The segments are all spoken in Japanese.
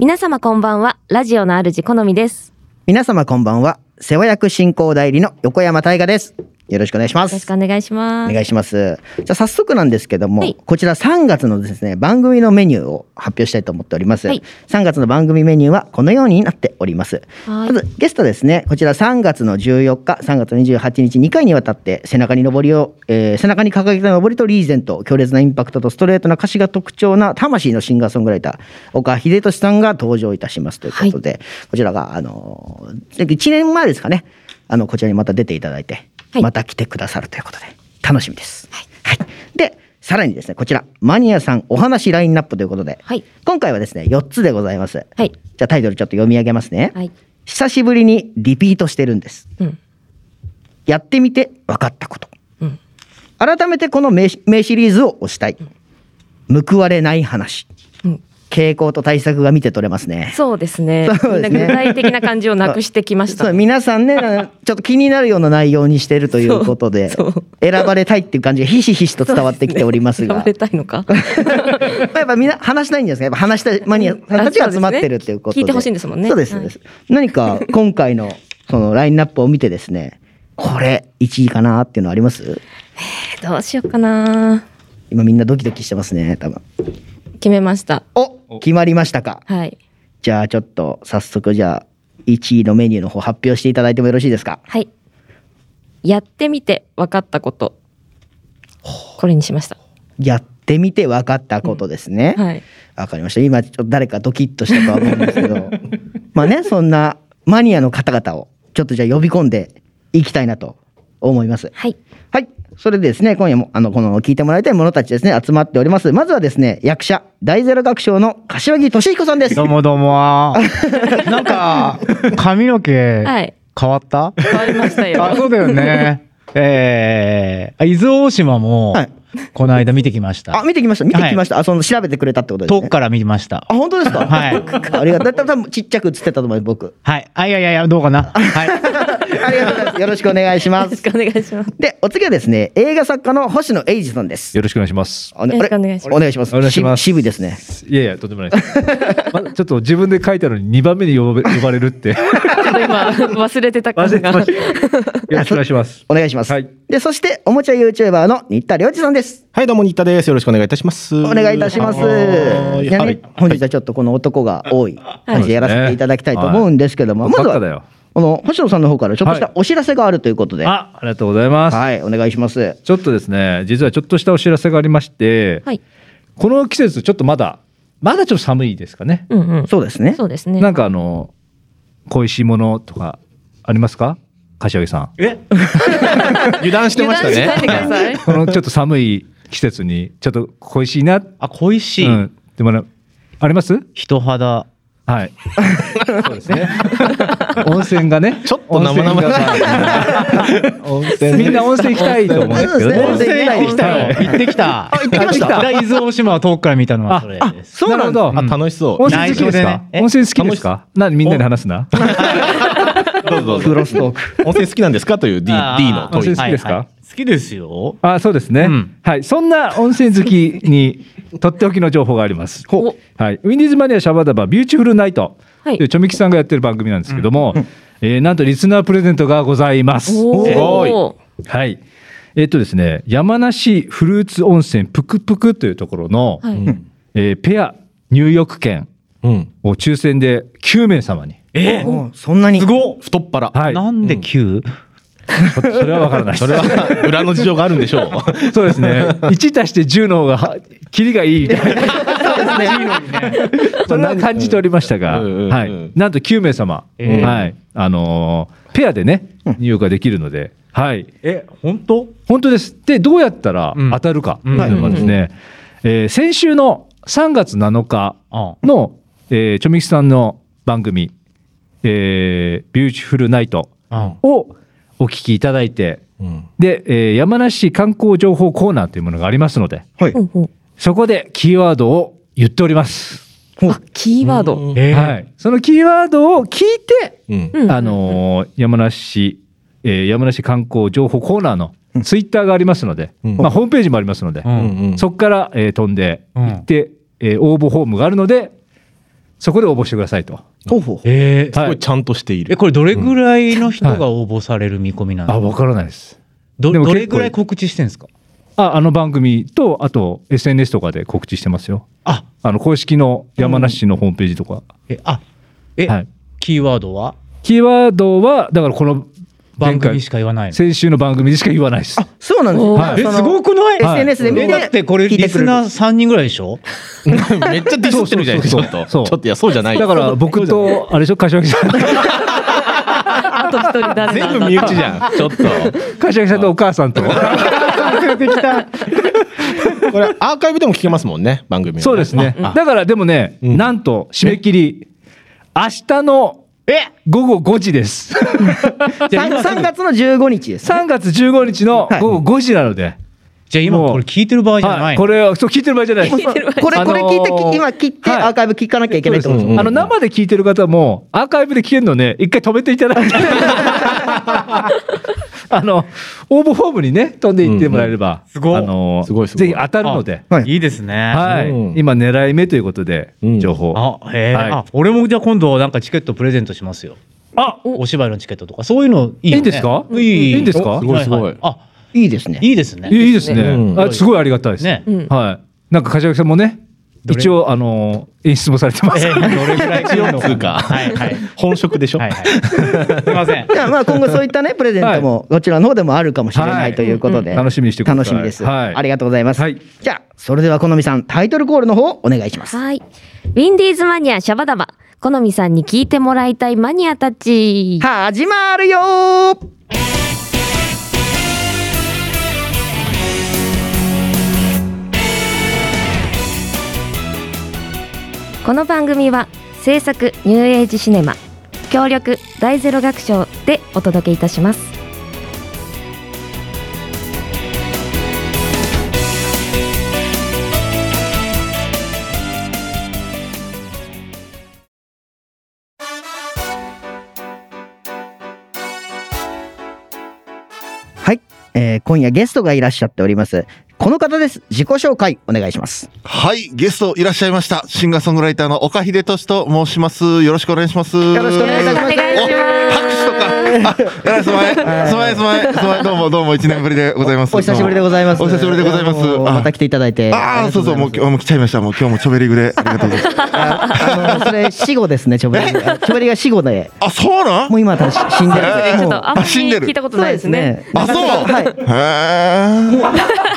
皆様こんばんは。ラジオの主好みです。皆様こんばんは。世話役進行代理の横山大河です。よろしくお願いします。よろしくお願いします。お願いします。じゃあ早速なんですけども、はいこちら3月のですね、番組のメニューを発表したいと思っております。はい3月の番組メニューはこのようになっております。はいまずゲストですね、こちら3月の14日、3月28日、2回にわたって背中に上りを、えー背中に掲げた上りとリーゼント、強烈なインパクトとストレートな歌詞が特徴な魂のシンガーソングライター、岡秀俊さんが登場いたしますということで、こちらが、あのー、1年前ですかね、あの、こちらにまた出ていただいて、はいまた来てくださるということで、楽しみです。はい。で、さらにですね、こちら、マニアさんお話ラインナップということで、はい今回はですね、4つでございます。はい。じゃあタイトルちょっと読み上げますね。はい。久しぶりにリピートしてるんです。うん。やってみて分かったこと。うん。改めてこの名名シリーズを推したい。報われない話。うん。傾向と対策が見て取れますね。そうですね。すね具体的な感じをなくしてきました。皆さんね、ちょっと気になるような内容にしてるということで、選ばれたいっていう感じがひしひしと伝わってきておりますが。選ばれたいのか。やっぱみんな話したいんですか？やっぱ話したいマニアたちが集まってるっていうことで。聞いてほしいんですもんねそうです。そうです何か今回のそのラインナップを見てですね、これ1位かなっていうのあります？どうしようかな。今みんなドキドキしてますね、多分。決めました。お決まりましたか。はい。じゃあちょっと早速じゃあ1位のメニューの方発表していただいてもよろしいですか。はい。やってみて分かったこと。これにしました。やってみて分かったことですね。はい。わかりました。今ちょっと誰かドキッとしたとは思うんですけど、まあね、そんなマニアの方々をちょっとじゃあ呼び込んでいきたいなと思います。はい。はい。それでですね、今夜も、あの、この聞いてもらいたい者たちですね、集まっております。まずはですね、役者、大ゼロ学賞の柏木俊彦さんです。どうもどうも。なんか、髪の毛、はい。変わった？変わりましたよ。あ、そうだよね。えー、あ伊豆大島もはい、この間見てきました。あ、見てきました。見てきました。あ、その、調べてくれたってことですね。遠くから見ましたあ、。本当ですか？はいありがとう。多分ちっちゃく映ってたと思います、僕。はい。あ、いやいやいや、どうかな？はい。ありがとうございます。よろしくお願いしまよろしす。くお願いします。で、お次はですね、映画作家の星野英二さんです。よろしくお願いします。お願いしますお願いします。お願いしますし渋いですね。いやいや、とんでもないです。まちょっと自分で書いたのに2番目に呼ば 呼ばれるって。ちょっと今忘れてた感が忘れてま。した。よろしくお願いします。お願いします。はいで、そして、おもちゃ YouTuber の新田良二さんです。はい、どうも、新田です。よろしくお願いいたします。お願いいたします。いはい、本日はちょっとこの男が多い感じでやらせていただきたいと思うんですけども、はいまずは、この星野さんの方からちょっとしたお知らせがあるということで、はあ、ありがとうございます。い、お願いします。ちょっとですね、実はちょっとしたお知らせがありまして、はい。この季節ちょっとまだ、まだちょっと寒いですかね。うんうん。そうですね。そうですね。なんかあの、恋しいものとかありますか？柏木さん。え？油断してましたね。このちょっと寒い季節に、ちょっと恋しいな。あ、恋しい。うん。でもなあります？人肌。はい。そうですね。温泉がね。ちょっと生々しい温泉みんな温泉行きたいと思うんですけどね。温泉行きたいはい行ってきた。あ行ってきまし伊豆大島は遠くから見たのはそれです。そうなんだ。楽しそう。温泉好きですか？温泉好きですか？何みんなで話すな？どうぞどうぞ。クロストーク。温泉好きなんですかという D, D の問い温泉。好きですか？はいはい好きですよ。あそうですね、うんはい。そんな温泉好きにとっておきの情報があります。おはい。インディーズマニアシャバダバビューティフルナイト。はいでチョミキさんがやってる番組なんですけども、えーなんとリスナープレゼントがございます。おすごいーはい。えっとですね、山梨フルーツ温泉ぷくぷくというところの、はい。えーペア入浴券うん。を抽選で9名様に。えおそんなに？すごっ太っ腹。はい。なんで 9? そそれはわからないそれは裏の事情があるんでしょう。そうですね。1足して10の方がは、キリがいいみたいな。それは感じておりましたが、はい。なんと9名様、えーはい。あのーペアでね、入浴ができるので、はい。え、本当？本当です。で、どうやったらうん当たるかとうんいうのがですね、えー先週の3月7日あの、えー、チョミキさんの番組、えー、ビューティフルナイトあをお聞きいただいて、うん。で、えー山梨観光情報コーナーというものがありますので、はい。そこでキーワードを言っております。あ、キーワード。えーはい。そのキーワードを聞いて、うん。うんあのー山梨、えー山梨観光情報コーナーのツイッターがありますので、うんまあ、ホームページもありますので、うんうんうん。そこから、えー飛んで行って、えー応募フォームがあるので、そこで応募してくださいと。ほうほうえーはいすごいちゃんとしている。え、これどれぐらいの人が応募される見込みなの、あ、わからないです。どどれぐらい告知してんですか？あ、あの番組と、あと SNS とかで告知してますよ。あ、あの公式の山梨市のホームページとか。え、あ、え、はい。キーワードはキーワードは、だからこの番組し前か言わない先週の番組でしか言わないです。そうなんですよおーはい。え、すごくない？はい。SNS で見てえだってこれリスナー3人ぐらいでしょ？めっちゃディスってるじゃないですか。ちょっと。そう。ちょっといや、そうじゃない。だから僕と、あれでしょ、柏木さん。あと一人だ？全部身内じゃん。ちょっと。柏木さんとお母さんと。これアーカイブでも聞けますもんね、番組そうですね。あ。だからでもね、うん。なんと締め切り、明日の午後5時です。じゃあ今すぐ3月の15日です3月15日の午後5時なので。じゃあ今これ聞いてる場合じゃない。の、はい、これはそう聞いてる場合じゃない。これこれ聞いて、あのー今切ってはい。アーカイブ聞かなきゃいけないとですうんうんあの生で聞いてる方もアーカイブで聞けるのね。一回止めていただいて あの応募フォームにね飛んでいってもらえれば、すごいあのすごいすごい。ぜひ当たるので、はい。いいですね。はい。うん。今狙い目ということで、うん。情報。あ、へえ、はい。あ、俺もじゃあ今度なんかチケットプレゼントしますよ。あお芝居のチケットとかそういうのいいよね。いいんですか？いい。いいんですか？すごいすごい。ははあ、いいですね。いいですね。いいですね、うん。あすごいありがたいです、ね。うんはい。なんか柏木さんもね一応あの演出もされてます、えーどれぐらい？強いのかはいはい。本職でしょ？はいはい。すみません。じゃあまあ今後そういったねプレゼントもこちらの方でもあるかもしれなはいいということで、楽しみにしてください。楽しみです、はい。ありがとうございます、はい。じゃあそれでは好みさんタイトルコールの方お願いします。はい。ウィンディーズマニアシャバダバ。好みさんに聞いてもらいたいマニアたち。始まるよこの番組は制作ニューエイジシネマ協力大ゼロ学賞でお届けいたします。はい、えー今夜ゲストがいらっしゃっております。この方です自己紹介お願いしますはい、ゲストいらっしゃいました。シンガーソングライターの岡秀俊と申します。よろしくお願いします。よよろしくお願いしますお願いしますお拍手とか。あ、えらいすまえ。すまえすまえ。すまえ。どうもどうも一年ぶりでございます。お久しぶりでございますお久しぶりでございます。また来ていただいてああ、そうそう、もう今日もう来ちゃいました。もう今日もちょべりぐで。ありがとうございます。ああのそれ死後ですねちょべりがちょべりが死後であ、そうなん？もう今は多分死んでるえーちょっとあんまり死んでる聞いたことないですね。あ、そう？はいへえ。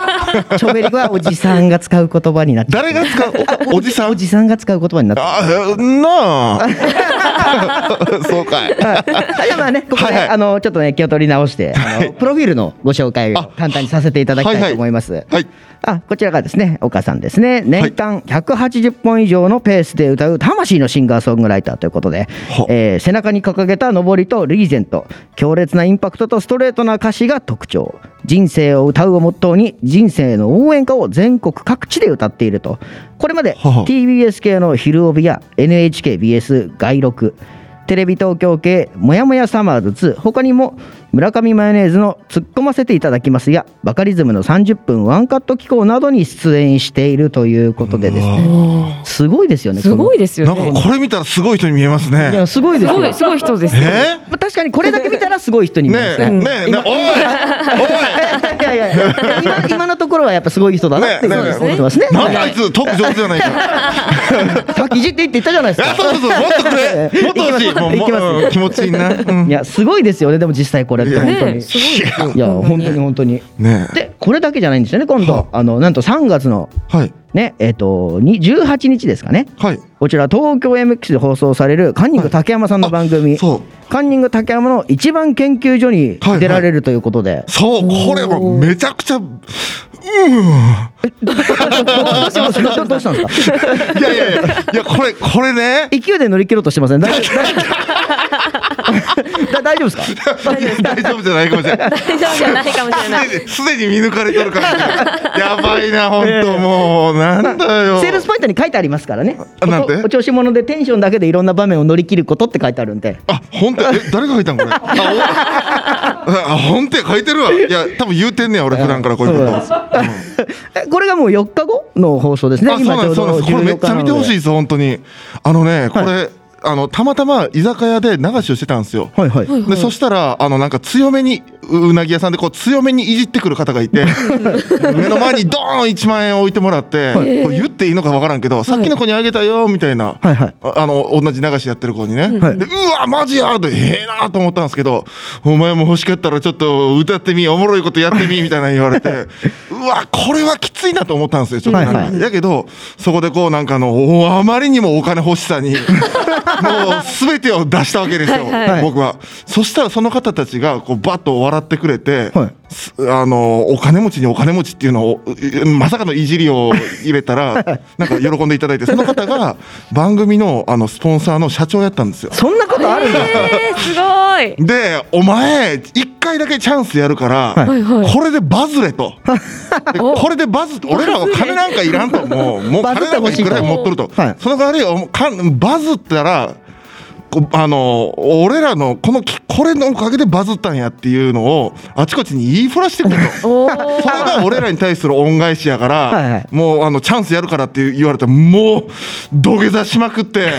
ちょべりはおじさんが使う言葉になって誰が使う？おおじさん？おじさんが使う言葉になってあ、へなあ。そうかい。はね、ここで、はいはいあの、ちょっとね、気を取り直して、あの、プロフィールのご紹介をあ簡単にさせていただきたいと思います。はい。あ、こちらがですね、岡さんですね。年間180本以上のペースで歌う魂のシンガーソングライターということでは、えー背中に掲げた上りとリーゼント、強烈なインパクトとストレートな歌詞が特徴。人生を歌うをモットーに、人生の応援歌を全国各地で歌っていると。これまで TBS 系の昼帯や NHKBS 外録、テレビ東京系もやもやサマーズ2他にも村上マヨネーズの「突っ込ませていただきます」やバカリズムの30分ワンカット機構などに出演しているということでですねすごいですよねすごいでですよね。なんかこれ見たらすごい人に見えますいやね。すごいですよすごい、すごい人ですよ。え？まあ確かにこれだけ見たらすごい人に見えますねねえ、ねえ、おいおいいやいやいや今今のところはやっぱすごい人だなって思ってますねなんだあいつトーク上手じゃないか。さっきいじっていって言ったじゃないですあ、かそうそうそう、もっとくれ。もっと欲しい。もう、いきます気持ちいいな。うん。いやすごいですよね。でも実際これ。って本当に。ねすごいですよ。いや本当に本当に。ねでこれだけじゃないんですよね今度。あ。のなんと3月のえ。はい。ねえっ、とに18日ですかね。はい。こちら東京 MX で放送されるカンニング竹山さんの番組、そう。カンニング竹山の一番研究所に出られるということで、そう、これもめちゃくちゃ、うん。どうしたんですか？いやいやいや、いや、これ、これね。勢いで乗り切ろうとしてません？大丈夫？大丈夫？だ 大丈夫ですか？大丈夫じゃないかもしれない。大丈夫じゃないかもしれないすでに見抜かれてるから、やばいな、本当もう、なんだよ。セールスポイントに書いてありますからねあなんて？おお調子者でテンションだけでいろんな場面を乗り切ることって書いてあるんであ、本当、え、誰が書いたんこれ？あ、本当や書いてるわ。いや、多分言うてんねや、俺普段からこういうこと。えこれがもう4日後の放送ですねあ、そうなんです、そうなんです。これめっちゃ見てほしいいです、本当に。あのね、こはれ、あの、たまたま居酒屋で流しをしてたんですよ。はいはい。でそしたらあのなんか強めにううなぎ屋さんでこう強めにいじってくる方がいて 目の前にドーン1万円置いてもらって、これ言っていいのかわからんけど、さっきの子にあげたよみたいな、はいはい。ああの同じ流しやってる子にね、はい。でうわマジやってええなと思ったんですけどお前も欲しかったらちょっと歌ってみおもろいことやってみみたいなの言われて うわこれはきついなと思ったんですよちょっとはいはい。だけどそこでこうなんかあのおあまりにもお金欲しさに もう全てを出したわけですよ、はいはい僕は。そしたらその方たちがこうバッと笑ってくれて、はい。すあのお金持ちにお金持ちっていうのをうまさかのいじりを入れたら なんか喜んでいただいてその方が番組のあのスポンサーの社長やったんですよ。そんなことあるんだ。えー、すごい。でお前一回だけチャンスやるから、はいはい。これでバズれと。でこれでバズって俺らは金なんかいらんと。もうもうバズ金なんかいくらい持っとると、はいその代わりおかんバズったらこあの俺らのこのきこれのおかげでバズったんやっていうのをあちこちに言いふらしてくれと。おそれが俺らに対する恩返しやから、はいはい。もうあのチャンスやるからって言われたらもう土下座しまくって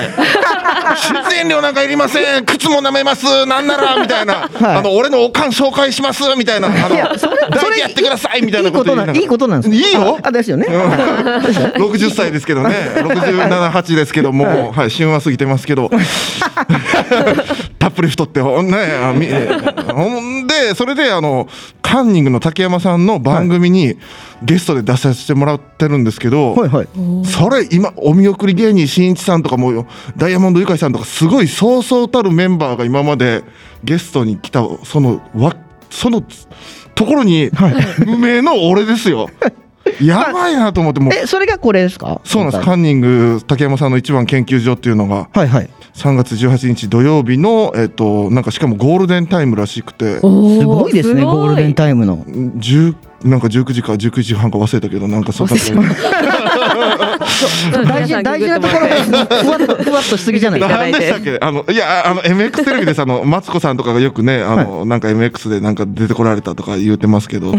出演料なんかいりません。靴も舐めます。なんならみたいな、はい。あの俺のおかん紹介します。みたいな。あのいやそれ抱それいてやってください。みたいいないここといいいことなんですかいいよああですよね。60歳ですけどね。67、8ですけども、はい、旬は過ぎてますけど たっぷり太ってほんねほんでそれであのカンニングの竹山さんの番組にゲストで出させてもらってるんですけど、はいはい。それ今お見送り芸人しんいちさんとかもダイヤモンドゆかいさんとかすごいそうそうたるメンバーが今までゲストに来たそのわそのところに無名の俺ですよ。やばいなと思ってもう。えそれがこれですか？そうなんです、はカンニング竹山さんの一番研究所っていうのが。いはい3月18日土曜日の、えっと、なんかしかもゴールデンタイムらしくて、すごいですねゴールデンタイムの。10なんか19時か19時半か忘れたけど、なんかそんな。大事大事なところがふわっと ふわっとしすぎじゃないですか何でしたっけ？あのいやあの MX テレビでさあのマツコさんとかがよくねあの、なんか MX でなんか出てこられたとか言うてますけど。い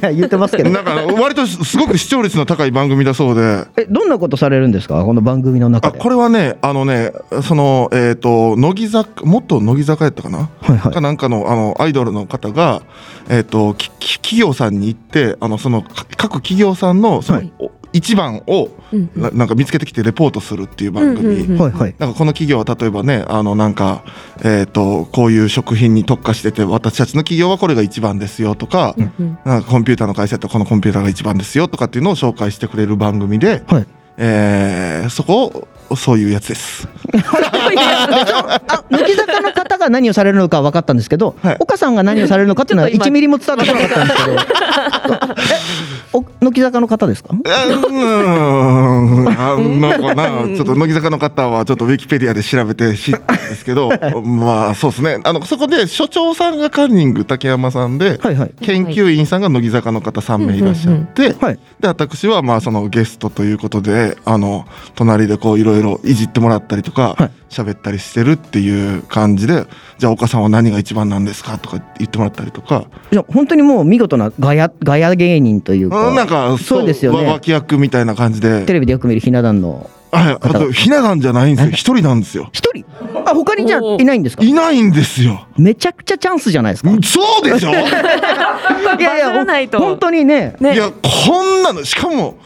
や言ってますけど。なんか割とすごく視聴率の高い番組だそうで。えどんなことされるんですか？この番組の中で。あこれはねあのねそのえっ、と乃木坂もっと乃木坂やったかな、はいはい。かなんかのあのアイドルの方がえっ、ときき企業さんに行ってあのそのか各企業さんのその、はい。お一番をうんななんか見つけてきてレポートするっていう番組、うんうんうんはいはい。なんかこの企業は例えばねあのなんか、えー、とこういう食品に特化してて私たちの企業はこれが一番ですよとか,、うんなんかコンピューターの会社ってこのコンピューターが一番ですよとかっていうのを紹介してくれる番組で、はい。えーそこをそういうやつです。あ乃木坂の方が何をされるのか分かったんですけど、はい。岡さんが何をされるのかっていうのはちょっと今1ミリも伝わってこなかったんですけど。乃木坂の方ですか？うーんあなんかな？ちょっと乃木坂の方はちょっとウィキペディアで調べて知ったんですけど まあそうですね。あのそこで所長さんがカンニング竹山さんで、はいはい。研究員さんが乃木坂の方3名いらっしゃって、はい。で私はまあそのゲストということであの隣でこういろいろいじってもらったりとかはい。喋、ったりしてるっていう感じでじゃあ岡さんは何が一番なんですかとか言ってもらったりとか、いや本当にもう見事なガヤガヤ芸人というかうんなんかそうですよね。わ脇役みたいな感じで。テレビでよく見るひな壇のはい、あとひな壇じゃないんですよ。一人なんですよ。一人？あ他にじゃいないんですか？いないんですよ。めちゃくちゃチャンスじゃないですか？そうでしょ？いやいバズらないと。本当にねね。いやこんなのしかも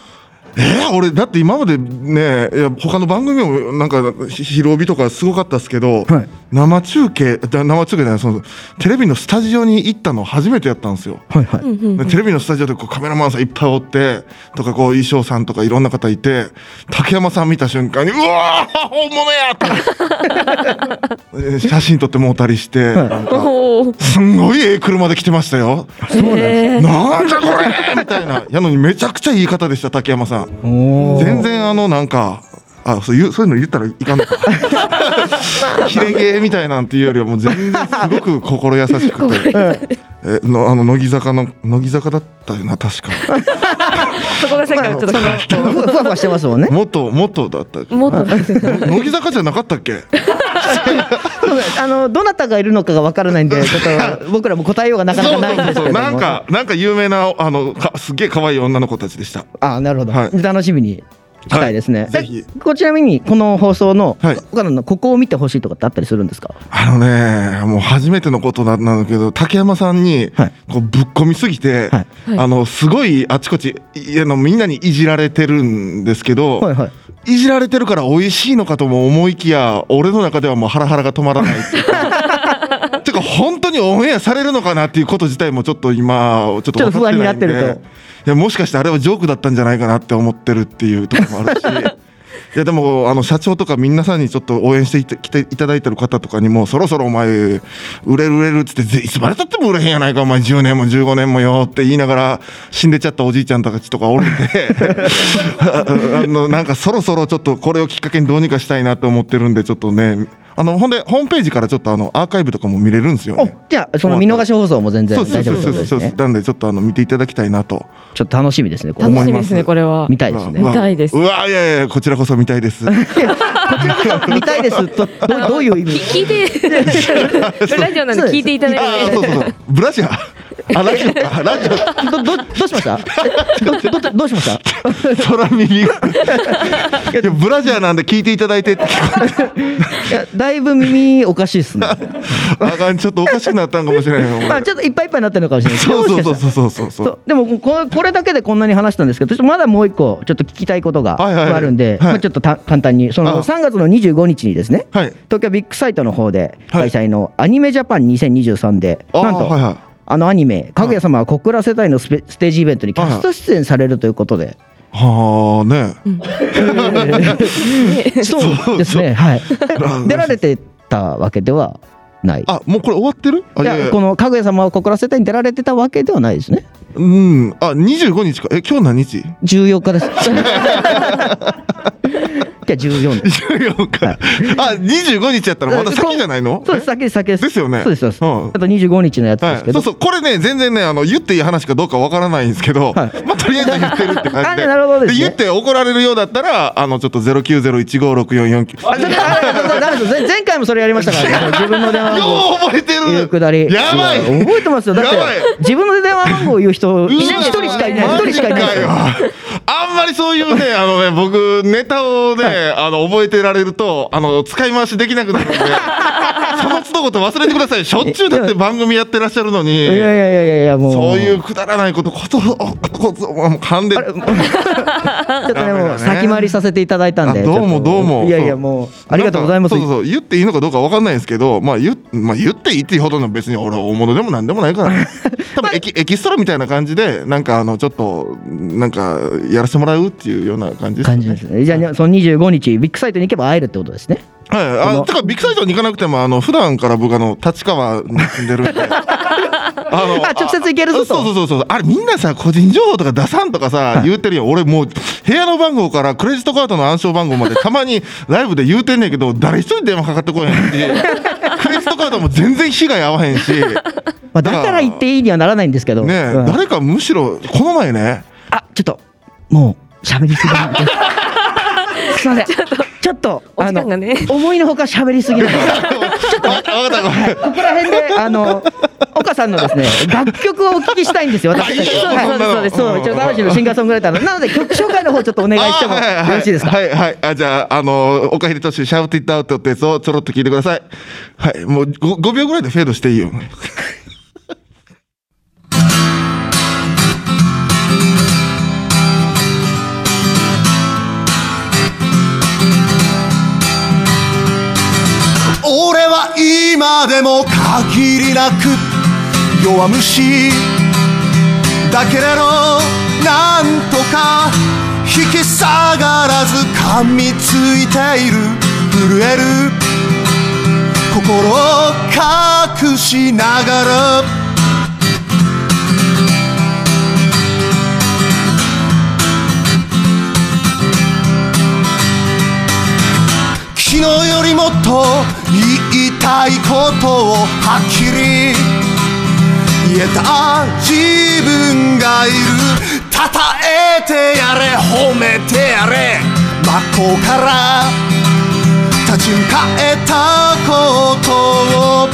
えー、俺だって今までねいや他の番組もなんかひ昼帯とかすごかったですけど、はい生中継だ生中継じゃないそのテレビのスタジオに行ったの初めてやったんですよ。はいはい、うんうんでテレビのスタジオでこうカメラマンさんいっぱいおってとかこう衣装さんとかいろんな方いて竹山さん見た瞬間にうわー本物やと 写真撮ってもうたりして、なんかおーすんごいええ車で来てましたよ。へーなんじゃこれみたいな。やのにめちゃくちゃいい方でした、竹山さん。全然あのなんか、あそういうそういうの言ったらいかんのか。キレゲーみたいなんていうよりはもう全然すごく心優しくて。えのあの乃木坂の乃木坂だったよな確か。そこがさっきからちょっとふわふわしてますもんね。元元だった。もっと乃木坂じゃなかったっけ？あのどなたがいるのかがわからないんで、ちょっと 僕らも答えようがなかなかないんですけども。なんかなんか有名なあのかすげえ可愛い女の子たちでした。あなるほど、はい。楽しみにしたいですね。はい。ぜひ。えこちなみにこの放送の、はい。ここを見てほしいとかってあったりするんですか？あのねもう初めてのことなんだけど竹山さんにはい。こうぶっ込みすぎて、はい。あのすごいあちこちいあのみんなにいじられてるんですけど、はいはい。いじられてるから美味しいのかとも思いきや俺の中ではもうハラハラが止まらないっていうか。てか本当にオンエアされるのかなっていうこと自体もちょっと今ちょっとちょっと不安になってるといやもしかしてあれはジョークだったんじゃないかなって思ってるっていうところもあるし。いやでもあの社長とか皆さんにちょっと応援していていただいてる方とかにもそろそろお前売れる売れるっつってぜいつまでたっても売れへんやないかお前10年も15年もよって言いながら死んでちゃったおじいちゃんたちとかおるんで。あのなんかそろそろちょっとこれをきっかけにどうにかしたいなと思ってるんでちょっとねあのほんでホームページからちょっとあのアーカイブとかも見れるんですよおね。じゃあその見逃し放送も全然そうそう大丈そうそうそう夫ですね。なんでちょっとあの見ていただきたいなとちょっと楽しみですね。これ楽しみですねこれは見たいですね。うわ見たいですうわいやいやこちらこそ見たいです。見たいですとどどういう意味？聞いて ラジオなんで聞いていただいてあそうそうそうブラジャーあラジオか。ラジオ。どどどうしました？どどどうしました？空耳。がいやブラジャーなんで聞いていただいて。いやだいぶ耳おかしいですね。あかんちょっとおかしくなったんかもしれないなまあちょっといっぱいいっぱいになってるのかもしれない。そうそうそうそうそう。そう。でもこれこれだけでこんなに話したんですけど、まだもう一個ちょっと聞きたいことがはいはいはい。あるんで、はい。まあちょっとた簡単に。そのあ。3月の25日にですね、はい。東京ビッグサイトの方ではい。開催のアニメジャパン2023で、あーなんと、はいはいあのアニメ「かぐや様は小倉世帯」のスペステージイベントにキャスト出演されるということで、はあ ね。そう。ですね、はい、う出られてたわけではない。あもうこれ終わってる？あいやこのかぐや様は小倉世帯に出られてたわけではないですね。うん。あ25日か。え今日何日？14日です。じゃあ14です。14日、あ25日やったらまだ先じゃないの？そうです、先先です。ですよね。そうです、そうです。うん。あと25日のやつではい、すけど。そうそう。これね全然ねあの言っていい話かどうかわからないんですけど、はい。まあとりあえず言ってるって感じで。あなるほどですね。言って怒られるようだったらあのちょっと0901564449あそれあダメです。前前回もそれやりましたからね。自分の電話番号。覚えてる。くだり。やばい。覚えてますよ。だって自分の電話番号を言う人一人しかいない。一人しかいないあんまりそういうね、あのね、僕、ネタをね、あの、覚えてられると、あの、使い回しできなくなるんで、その都度こと忘れてください。しょっちゅうだって番組やってらっしゃるのに、いやいやいやいやもう。そういうくだらないこと、こと、こと、もう噛んで、ちょっとねも先回りさせていただいたんで。あどうもどうもいやいやもうありがとうございます。そうそう言っていいのかどうかわかんないんですけど、まあ言,、まあ、言っていいっていうほどの別に俺は大物でもなんでもないから、多分エキエキストラみたいな感じでなんかあのちょっとなんかやらせてもらうっていうような感じです感じですね。じゃあその25日ビッグサイトに行けば会えるってことですね。はい、あてかビッグサイトに行かなくてもあの普段から僕あの立川に住んでるんで。あのあ直接行けるぞと。そうそうそうそう。あれみんなさ個人情報とか出さんとかさ、言うてるよ。俺もう部屋の番号からクレジットカードの暗証番号までたまにライブで言うてんねんけど誰一人電話かかってこへんし。クレジットカードも全然被害合わへんし。まあだから言っていいにはならないんですけど。ねえ、うん。誰かむしろこの前ね。あちょっともう喋りすぎなんで。すみません。とお時間がね。思いのほか喋りすぎなんで。ちょっとここら辺であの岡さんのですね 楽曲をお聞きしたいんですよ。私そんなの。そうですそうです。ちょっと魂のシンガーソングライターの。なので 曲紹介の方ちょっとお願いしてもよあはいはいろしいですか？はいはい。あじゃああの岡秀俊シャウトイットアウトってやつをちょろっと聞いてください。はい。もう 5, 5秒ぐらいでフェードしていいよ今でも限りなく弱虫だけれどなんとか引き下がらず噛みついている。震える。心を隠しながら昨日よりもっと言いたいことをはっきり。言えた自分がいる。称えてやれ褒めてやれ。真っ向から立ち向かえたことを。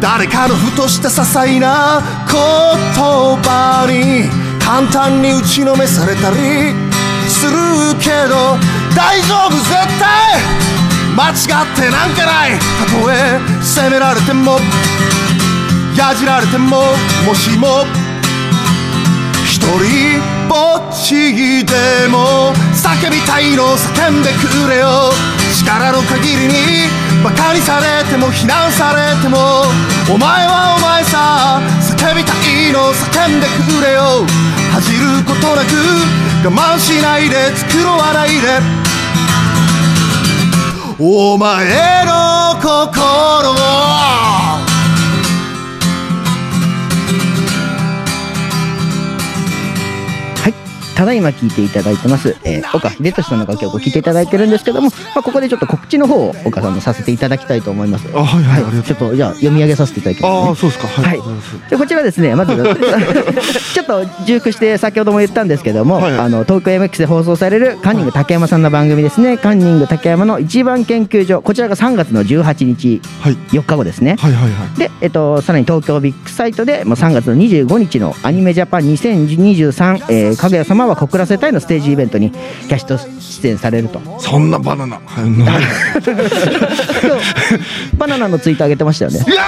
誰かのふとした些細な言葉に簡単に打ちのめされたり。するけど大丈夫絶対間違ってなんかないたとえ責められてもやじられてももしも一人ぼっちでも叫びたいの叫んでくれよ力の限りにバカにされても非難されてもお前はお前さ叫びたいの叫んでくれよ。恥じることなく我慢しないで繕わないで。お前の心を。ただいま聴いていただいてます、えー、岡秀俊さんの楽曲を聴いていただいてるんですけども、まあ、ここでちょっと告知の方を岡さんのさせていただきたいと思います。あはいはいありがとうちょっとじゃあ読み上げさせていただきます、ね。ああそうですか。はい、はい。でこちらですね、まず ちょっと重複して先ほども言ったんですけども、はいあの東京 MX で放送されるカンニング竹山さんの番組ですね、カンニング竹山の一番研究所、こちらが3月の18日、はい。4日後ですね。はいはいはい。で、えっと、さらに東京ビッグサイトでもう3月の25日のアニメジャパン2023、えー、かぐや様は小倉世帯のステージイベントにキャスト出演されると。そんなバナナ バナナのツイート上げてましたよね。いや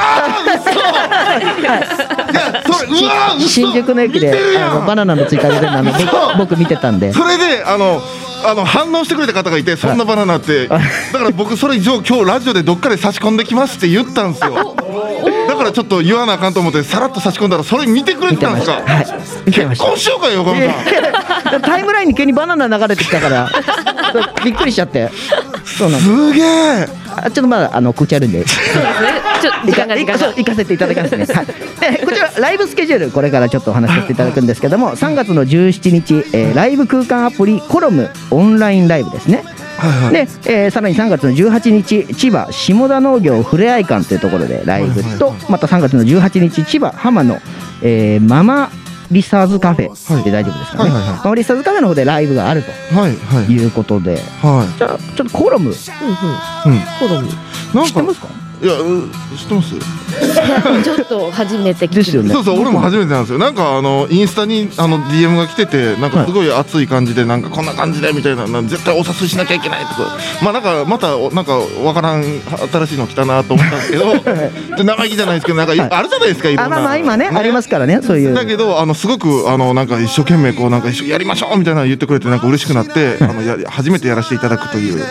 ー新宿の駅であのバナナのツイート上げてるの僕見てたんで。それであのあの反応してくれた方がいてそんなバナナって。だから僕それ以上今日ラジオでどっかで差し込んできますって言ったんですよ。だからちょっと言わなあかんと思ってさらっと差し込んだらそれ見てくれ見ててたんですか？ました。はい。見てましようかよ岡いや村さんタイムラインに急にバナナ流れてきたから。びっくりしちゃって。すげえあちょっとまだあの告知あるんでちょっと時間が時間が行かせていただきますね。はい。でこちらライブスケジュールこれからちょっとお話しさせていただくんですけども、3月の17日、えーライブ空間アプリコロムオンラインライブですね。で、えーさらに3月の18日千葉下田農業ふれあい館というところでライブと、また3月の18日千葉浜の、えーママリサーズカフェで大丈夫ですかね、はいはいはい。リサーズカフェの方でライブがあるはいはい。ということで、はじゃあちょっとコロム。いうん。コロム。なんか知ってますか？いやう知ってます？ちょっと初めてですよね。そうそう俺も初めてなんですよ。なんかあのインスタにあの DM が来ててなんかすごい熱い感じでなんかこんな感じでみたいななん絶対お誘いしなきゃいけないとか。まあなんかまたおなんかわからん新しいの来たなと思ったんですけど で生意気じゃないですけどなんかい。あるじゃないですかいろんな。あまあまあ今ね。ありますからねそういう。だけどあのすごくあのなんか一生懸命こうなんか一緒にやりましょうみたいなの言ってくれてなんか嬉しくなってあのや初めてやらせていただくという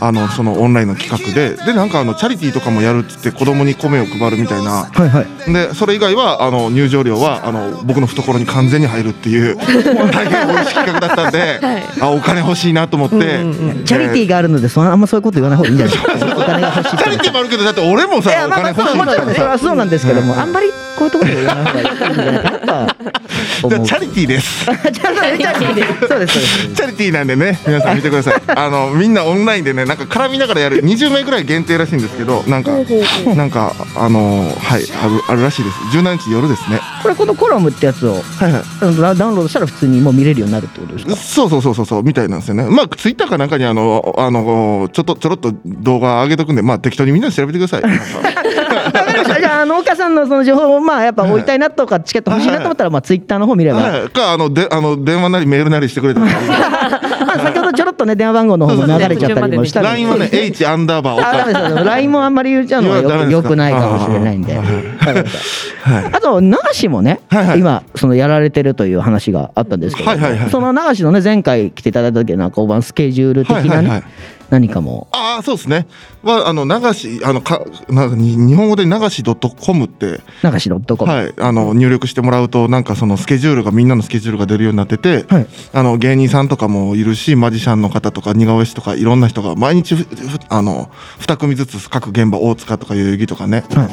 あのそのオンラインの企画で。でなんかあのチャリティーとかもやるっつって子供に米を配るみたいな。はいはい。でそれ以外はあの入場料はあの僕の懐に完全に入るっていう 大変美味しい企画だったんで、あお金欲しいなと思って、チャリティーがあるのでそんなあんまそういうこと言わない方がいいんじゃないですか。お金が欲しいチャリティーもあるけどだって俺もさまあまあそう金欲しいからもちろんそうなんですけどもあんまりこういうところで言わない方がいいんじゃないか。じゃあチャリティーです。チャリティー そうですそうです。チャリティーなんでね皆さん見てください。あのみんなオンラインでねなんか絡みながらやる。20名ぐらい限定らしいんですけどなんかなんかあのはいあるあるらしいです。17日夜ですね。これこのコラムってやつをはいはい。ダダウンロードしたら普通にもう見れるようになるってことですか？そうそうそうそうそうみたいなんですよね。まあツイッターかなんかにあのあのちょっとちょろっと動画上げとくんでまあ適当にみんな調べてください。なんかわかりました。じゃああの岡さんのその情報をまあやっぱ追いたいなとかチケット欲しいなと思ったらまあツイッターの方見れば。はい、かあのであの電話なりメールなりしてくれたら まあ先ほどちょろっっとね電話番号の方も流れちゃったりもしたんで LINE はね H アンダーバーあダメです。よ LINE もあんまり言っちゃうのはよくないかもしれないんで。あと流しもね、今そのやられてるという話があったんですけど、その流しのね前回来ていただいた時の交番スケジュール的なね、何かも。ああそうですね。はあの流しあのかなんかに日本語で流し .com って。流し .com、はい。あの入力してもらうとなんかそのスケジュールがみんなのスケジュールが出るようになってて、はい。あの芸人さんとかもいるしマジシャンの方とか似顔絵師とかいろんな人が毎日ふふあの2組ずつ各現場大塚とか代々木とかね、あのい。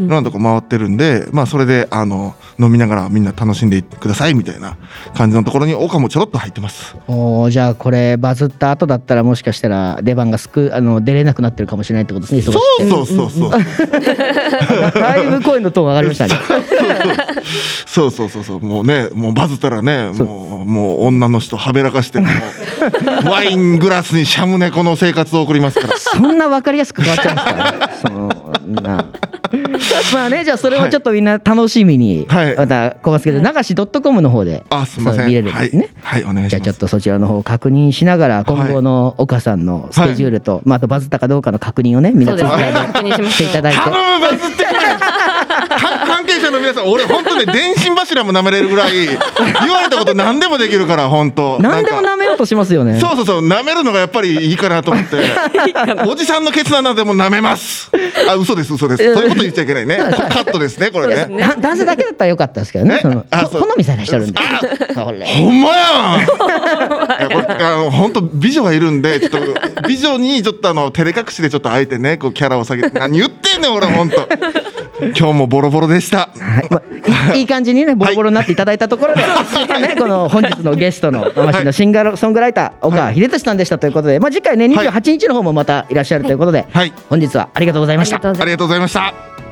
ろんなとこ回ってるんでまあそれであの飲みながらみんな楽しんでくださいみたいな感じのところに岡もちょろっと入ってます。おーじゃあこれバズった後だったらもしかしたら出番がすくあの出れなくなってるかもしれないってことですねそうそうそうそう。いだいぶ声のトーン上がりましたね。そうそうそうそう。もうねもうバズったらねもうもう女の人はべらかしてワイングラスにシャム猫の生活を送りますから。そんな分かりやすく変わっちゃうんですかね。そのな。まあねじゃあそれをちょっとみんな楽しみに、はい。また小松家で流し .com の方であすみません。見れるんですね、はい、はい、お願いします。じゃあちょっとそちらの方を確認しながら今後の岡さんのスケジュールと、まあ、あとバズったかどうかの確認をねみんなそうですね。ツイッターで確認していただいて。頼むバズってくれか関係者の皆さん俺本当ね電信柱も舐めれるぐらい言われたこと何でもできるから本当。何でも舐めようとしますよね。そうそうそう舐めるのがやっぱりいいかなと思って。おじさんのケツ穴でも舐めます。あ嘘です嘘です。そういうこと言っちゃいけないね。カットですねこれね。だ男性だけだったらよかったですけどね。えそのあ好みさえしてるんでほんまやん。いやこれあの本当美女がいるんでちょっと美女にちょっとあの照れ隠しでちょっとあえてねこうキャラを下げて。何言ってんねん俺本当 今日もボロボロでした。はい。まあ いい感じにねボロボロになっていただいたところで、ね、この本日のゲストの魂のシンガーソングライター岡秀俊さんでしたということで、まあ、次回ね28日の方もまたいらっしゃるということで、はい。本日はありがとうございました。ありがとうございました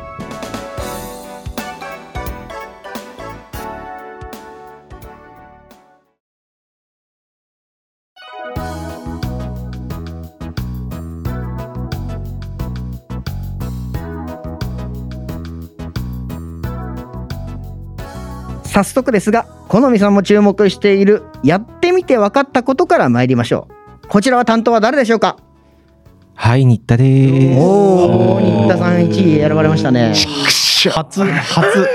早速ですが好みさんも注目しているやってみて分かったことから参りましょう。こちらは担当は誰でしょうか？はい、新田でーす。おお新田さん1位選ばれましたね初、初。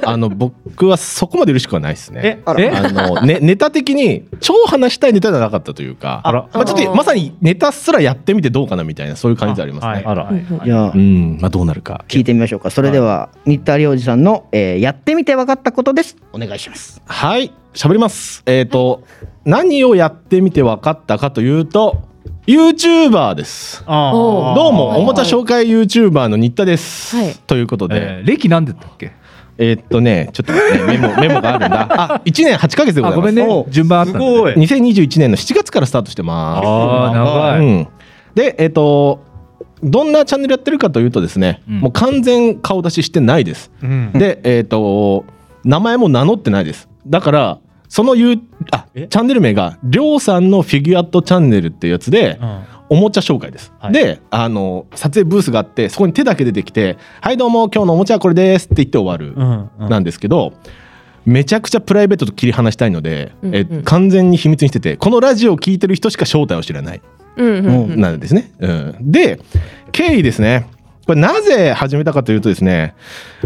あの、僕はそこまで嬉しくはないですね。えあの、ね、ネタ的に超話したいネタじゃなかったというか、あらまあ、ちょっとまさにネタすらやってみてどうかなみたいなそういう感じでありますね。あらじゃあうん、まあどうなるか。聞いてみましょうかそれでは新田良二さんの、えーやってみて分かったことですお願いしますはい、喋ります。えっ、と、何をやってみて分かったかというと、YouTuber です。あおーどうも、おもちゃ紹介 YouTuber の新田です。はい。ということで、えー歴なんでだっけ？えーっとね、ちょっとね、メモ、メモがあるんだ。あ、1年8ヶ月でございます。あごめんね。順番あったんだね。すごい。2021年の7月からスタートしてます。ああ長い、うん、で、えっ、と、どんなチャンネルやってるかというとですね、うん。もう完全顔出ししてないです。うん。で、えっ、と、名前も名乗ってないです。だから、そのあ、チえャンネル名が、りょうさんのフィギュアットチャンネルっていうやつで、おもちゃ紹介です。はい。で、あの、撮影ブースがあって、そこに手だけ出てきて、はい、どうも、今日のおもちゃはこれですって言って終わる。うんうん。なんですけど、めちゃくちゃプライベートと切り離したいので、えうんうん。完全に秘密にしててこのラジオを聞いてる人しか正体を知らない、うんうんうん。なんですね。うん、で経緯ですね。これなぜ始めたかというとですね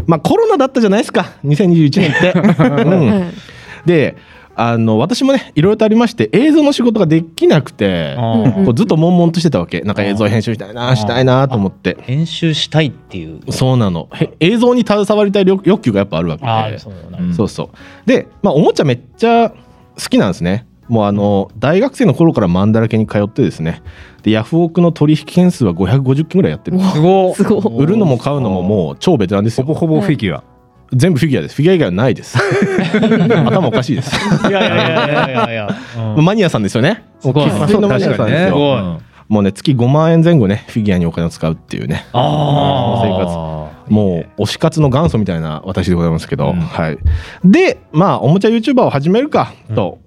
まあコロナだったじゃないですか。2021年って。うん。はいであの私もねいろいろとありまして映像の仕事ができなくてこうずっと悶々としてたわけ。なんか映像編集したいなしたいなと思って。編集したいっていう。そうなの。へ映像に携わりたい欲欲求がやっぱあるわけで。ああそうそうそう。で、まあ、おもちゃめっちゃ好きなんですね。もうあの大学生の頃からマンだらけに通ってですね。でヤフオクの取引件数は550件ぐらいやってる。すごすごい売るのも買うのももう超ベテランですよ。ほぼほぼフィギュア、全部フィギュアです。フィギュア以外はないです。頭おかしいです。いやいやいやいやいや。い やうん。マニアさんですよね。すごい。マニアさんですよ。もうね月5万円前後ねフィギュアにお金を使うっていうね。あ生活。もう推し活の元祖みたいな私でございますけど、うん。はい。でまあおもちゃ YouTuber を始めるかと、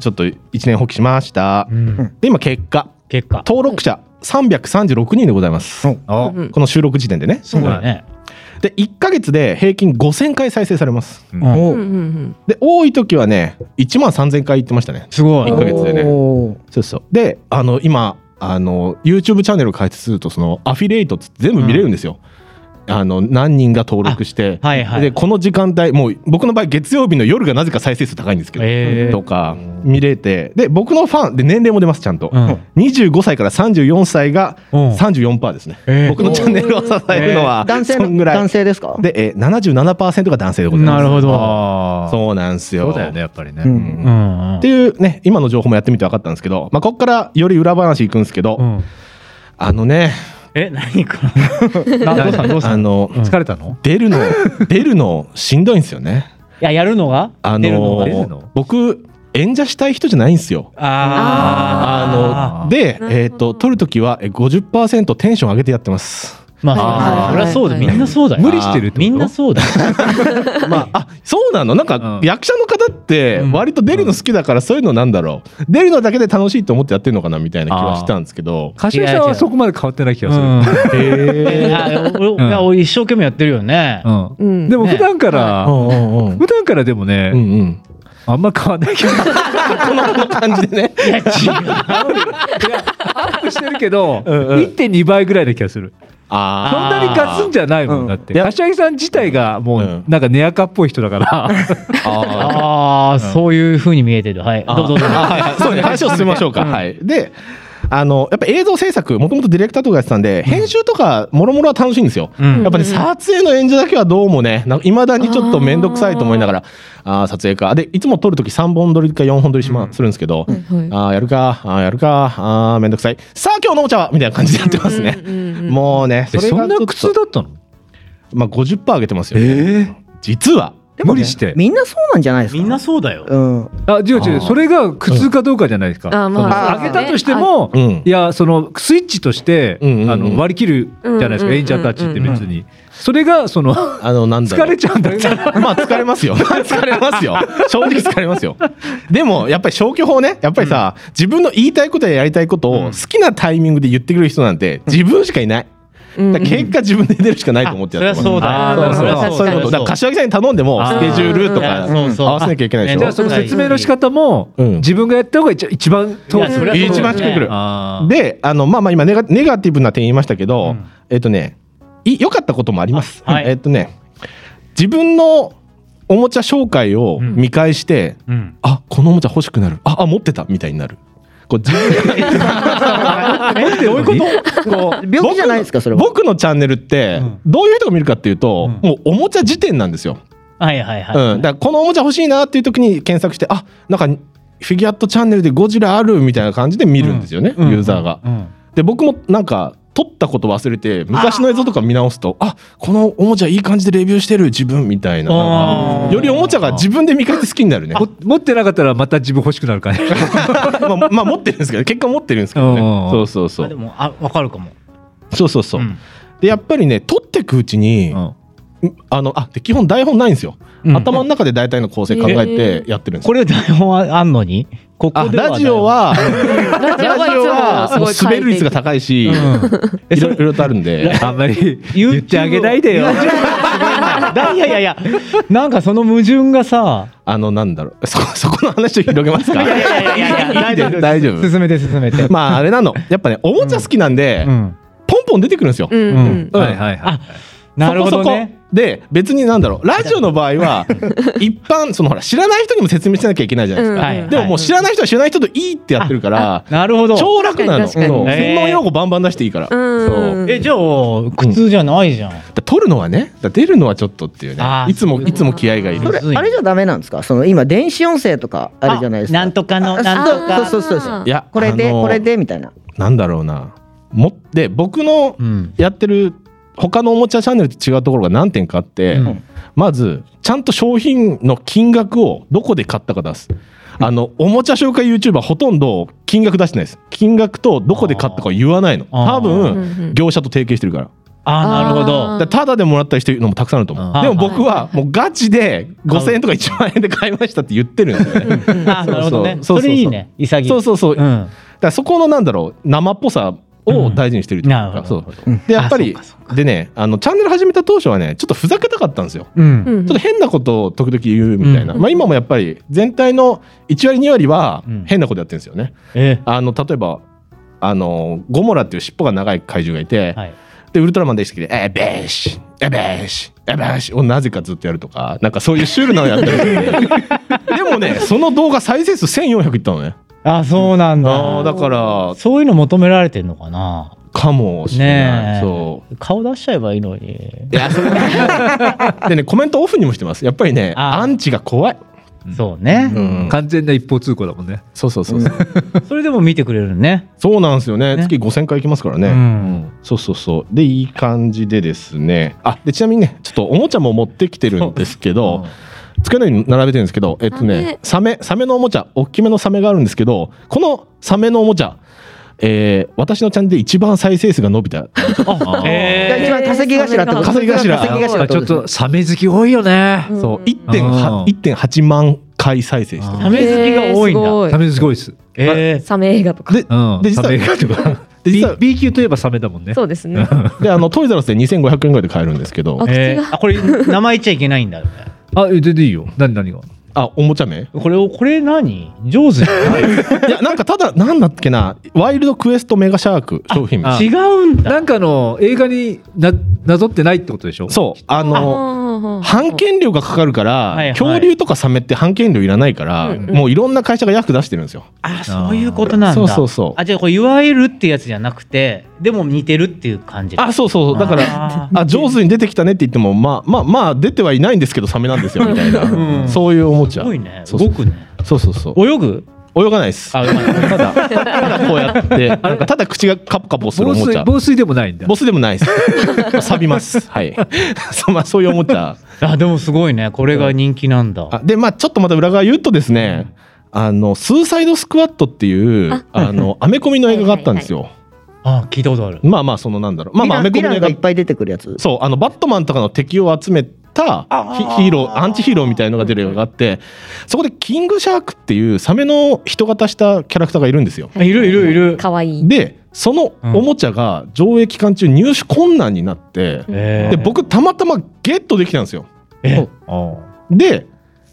ちょっと一年放棄しました、うん。で今結果。結果。登録者336人でございます、あうん。この収録時点でね。すごいねで1ヶ月で平均5000回再生されます。うん。うん。う。んうんで多い時はね1万3000回言ってましたね。すごい。1ヶ月でね。そうそう。であの今あの YouTube チャンネルを開設するとそのアフィリエイトっつって全部見れるんですよ、あの何人が登録して、あはいはい。でこの時間帯もう僕の場合月曜日の夜がなぜか再生数高いんですけど、えー。とか見れてで僕のファンで年齢も出ますちゃんと、うん。25歳から34歳がうん。34%ですね、えー。僕のチャンネルを支えるのは、男性そんぐらい。男性ですか？で、えー、77%が男性でございます。なるほど。そうなんですよ。そうだよねやっぱりね、うん。うん。うん。っていうね今の情報もやってみて分かったんですけど、まあ、ここからより裏話いくんですけど、うん。あのねえ何か などうしたの？どうしたの？あの、疲れたの？出るの 出るのしんどいんですよね。いややるのが？あ出るのが？の出るの？僕演者したい人じゃないんですよ。ああので、えっ、と撮るときはえ50%テンション上げてやってます。まはいあそりゃそうだはい。みんなそうだよ。無理してるってこと？みんなそうだよ。まあ、あそうなの？なんか、うん。役者の方ってうん。割と出るの好きだからそういうのなんだろう。出るのだけで楽しいと思ってやってるのかなみたいな気はしたんですけど。柏木さんはそこまで変わってない気がする、うん。へいや俺一生懸命やってるよね。でも普段から、普段からでもね、あんま変わんないけど。このこの感じでね。いや違う。アップしてるけど、うんうん。1.2倍ぐらいな気がするそんあなにガツンじゃないもん、うん。だって柏木さん自体がもううん。なんかネアカっぽい人だから、あああそういう風に見えてる。はい。あどうぞどうぞ。あはいはい。そうね。話を進めましょうか。はい。で、あのやっぱ映像制作もともとディレクターとかやってたんで、編集とかもろもろは楽しいんですよ。うん。やっぱね撮影の演者だけはどうもね、いまだにちょっと面倒くさいと思いながら、ああー撮影か。でいつも撮るとき3本撮りか4本撮りしま、するんですけど。はいはい。ああやるかあーやるかあーめんどくさい。さあ今日のお茶はみたいな感じでやってますね、うんうんうんもうねえそんなれがちょっと苦痛だったの？まあ50%上げてますよ、実は。でもね無理して。みんなそうなんじゃないですか？みんなそうだよ。うん。あ違う違う。それが苦痛かどうかじゃないですか、あまああ上げたとしても、うん。いやそのスイッチとして、うんうんうん。あの割り切るじゃないですか、うんうんうんうん演者たちって別に、それがそのあのなんだろう。疲れちゃうんだったら。まあ疲れますよ。疲れますよ。正直疲れますよ。でもやっぱり消去法ね、やっぱりさ、自分の言いたいことややりたいことを好きなタイミングで言ってくれる人なんて自分しかいない。だから結果自分で出るしかないと思ってやってます。そうだ。そうそう。そういうこと。だから柏木さんに頼んでもスケジュールとかそうそう。合わせなきゃいけないでしょ。じゃあ。その説明の仕方も、うん。自分がやった方が一一番通いやそりゃそうだよね。一番しっくる。で、あのまあまあ今ネガネガティブな点言いましたけど、うん。えっとね、い良かったこともあります。はい。えっとね、自分のおもちゃ紹介を見返して。うん。あこのおもちゃ欲しくなる。ああ持ってた。みたいになるこう自分え どういうこと？こう病気じゃないですかそれは。僕のチャンネルってうん。どういう人が見るかっていうと、うん。もうおもちゃ辞典なんですよ、はいはいはい。うん、だからこのおもちゃ欲しいなっていう時に検索してあなんかフィギュアットチャンネルでゴジラあるみたいな感じで見るんですよね、うん。ユーザーが。うん。で僕もなんか撮ったこと忘れて昔の映像とか見直すとあこのおもちゃいい感じでレビューしてる自分みたいな。よりおもちゃが自分で見返して好きになるね。も持ってなかったらまた自分欲しくなるから。ね まあ、まあ持ってるんですけど結果持ってるんですけどね。うんそうそうそあでうもあ分かるかも。そうそうそう、うん。でやっぱりね撮ってくうちに、うん。あのあで基本台本ないんですよ、うん。頭の中で大体の構成考えてやってるんですよ、これ台本はあんのに？ここあではラジオはラジオはもう滑る率が高いし、いろいろとあるんで。あんまり 言ってあげないでよ。だい。やいやいやなんかその矛盾がさあのなんだろう。そそこの話を広げますか？いやいやいやいやいや大丈夫大丈夫。進めて進めて。まああれなの。やっぱねおもちゃ好きなんで、うん。ポンポン出てくるんですよ、うんうんうん。はいはいはい。なるほどねで別になんだろうラジオの場合は一般そのほら知らない人にも説明しなきゃいけないじゃないですか、はい。でももう知らない人は知らない人といいってやってるからなるほど。超楽なの。専門用語バンバン出していいから、うん。そう。えじゃあ苦痛じゃないじゃん。だ撮るのはねだ出るのはちょっとっていうね。いつもいつも気合がいる。あれじゃダメなんですか？その今電子音声とかあるじゃないですか。なんとかのあなんとか。そうそうそうそう。いやこれであのーこれでみたいな。なんだろうな。もで僕のうん。やってる他のおもちゃチャンネルと違うところが何点かあって、うん。まずちゃんと商品の金額をどこで買ったか出す。あのおもちゃ紹介 YouTuber ほとんど金額出してないです。金額とどこで買ったかを言わないの。多分業者と提携してるから。あーなるほあどーだでもらったりしてるのもたくさんあると思あうでも僕はもうガチで5000円とか1万円で買いましたって言ってるんですよね。あーなるほどね。そうそうそう。それいいね。潔い。そうそうそう、だかうんらそこのなんだろう生っぽさを大事にしてるというか、そど。う。でやっぱりでねあのチャンネル始めた当初はねちょっとふざけたかったんですよ。ちょっと変なことを時々言うみたいな、うん。まあ、今もやっぱり全体の1割2割はうん。変なことやってるんですよね。えあの例えばあのゴモラっていう尻尾が長い怪獣がいて、はい。でウルトラマン大好きで「エベーシエベーシエベーシ」をなぜかずっとやるとかなんかそういうシュールなのやってる。でもねその動画再生数1400いったのねあそうなんあだーだからそういうの求められてんのかな。かもしれない、そう。顔出しちゃえばいいのに。いやそれ でねコメントオフにもしてます。やっぱりねアンチが怖い、そうね、うん。完全な一方通行だもんね。そうそうそうそう。それでも見てくれるね。そうなんですよね。ね。月5000回いきますからね、うん。そうそうそう。でいい感じでですね。あでちなみにねちょっとおもちゃも持ってきてるんですけど、机の上に並べてるんですけどえっとねサメ。サメのおもちゃ大きめのサメがあるんですけどこのサメのおもちゃえー私のチャンネルで一番再生数が伸びた。じ ゃあ一番稼ぎ頭ってこと稼ぎ頭。稼ぎ頭ちょっことサメ好き多いよね。そううん。1.8万回再生してる。サメ好きが多いんだ、えーすごい。サメ好き多いです。えー。サメ映画とか。でうん。で実はサメ映画とか。で B 実は B 級といえばサメだもんね。そうですね。であのトイザらスで2500円ぐらいで買えるんですけど。あえー。あこれ名前言っちゃいけないんだ。よねあ、全然いいよ。何何が？あおもちゃ名これをこれ何？上手じゃない？いやなんかただなんだっけな？ワイルドクエストメガシャーク商品名。あ違うんだ。なんかあの映画にななぞってないってことでしょ？そう。あのの版権料がかかるから、恐竜とかサメって版権料いらないから、もういろんな会社が役出してるんですよ。あそういうことなんだ。そうそうそう。あじゃあこれいわゆるってやつじゃなくてでも似てるっていう感じ。あそうそうだからああ上手に出てきたねって言ってもまあまあまあ出てはいないんですけどサメなんですよみたいな、うん。そういうおもちゃ。すごいね。そうそうそう。泳ぐ？泳がないです。あただただこうやって。なんかただ口がカポカポするお防もちゃ。水防水でもないんだ。ボスでもないです。錆びます。はい。そうまあそういうおもちゃ。あでもすごいね。これが人気なんだ。あでまあちょっとまた裏側言うとですね、あのスーサイドスクワットっていうあのアメコミの映画があったんですよ。あ聞いたことある。まあまあそのなんだろう。まあまあアメコミの映画。ランがいっぱい出てくるやつ。そうあのバットマンとかの敵を集めたヒヒーローアンチヒーローみたいのが出る映画があってそこでキングシャークっていうサメの人型したキャラクターがいるんですよ。あいるいるいるかわいい。でそのおもちゃが上映期間中入手困難になって、えーで僕たまたまゲットできたんですよ。えで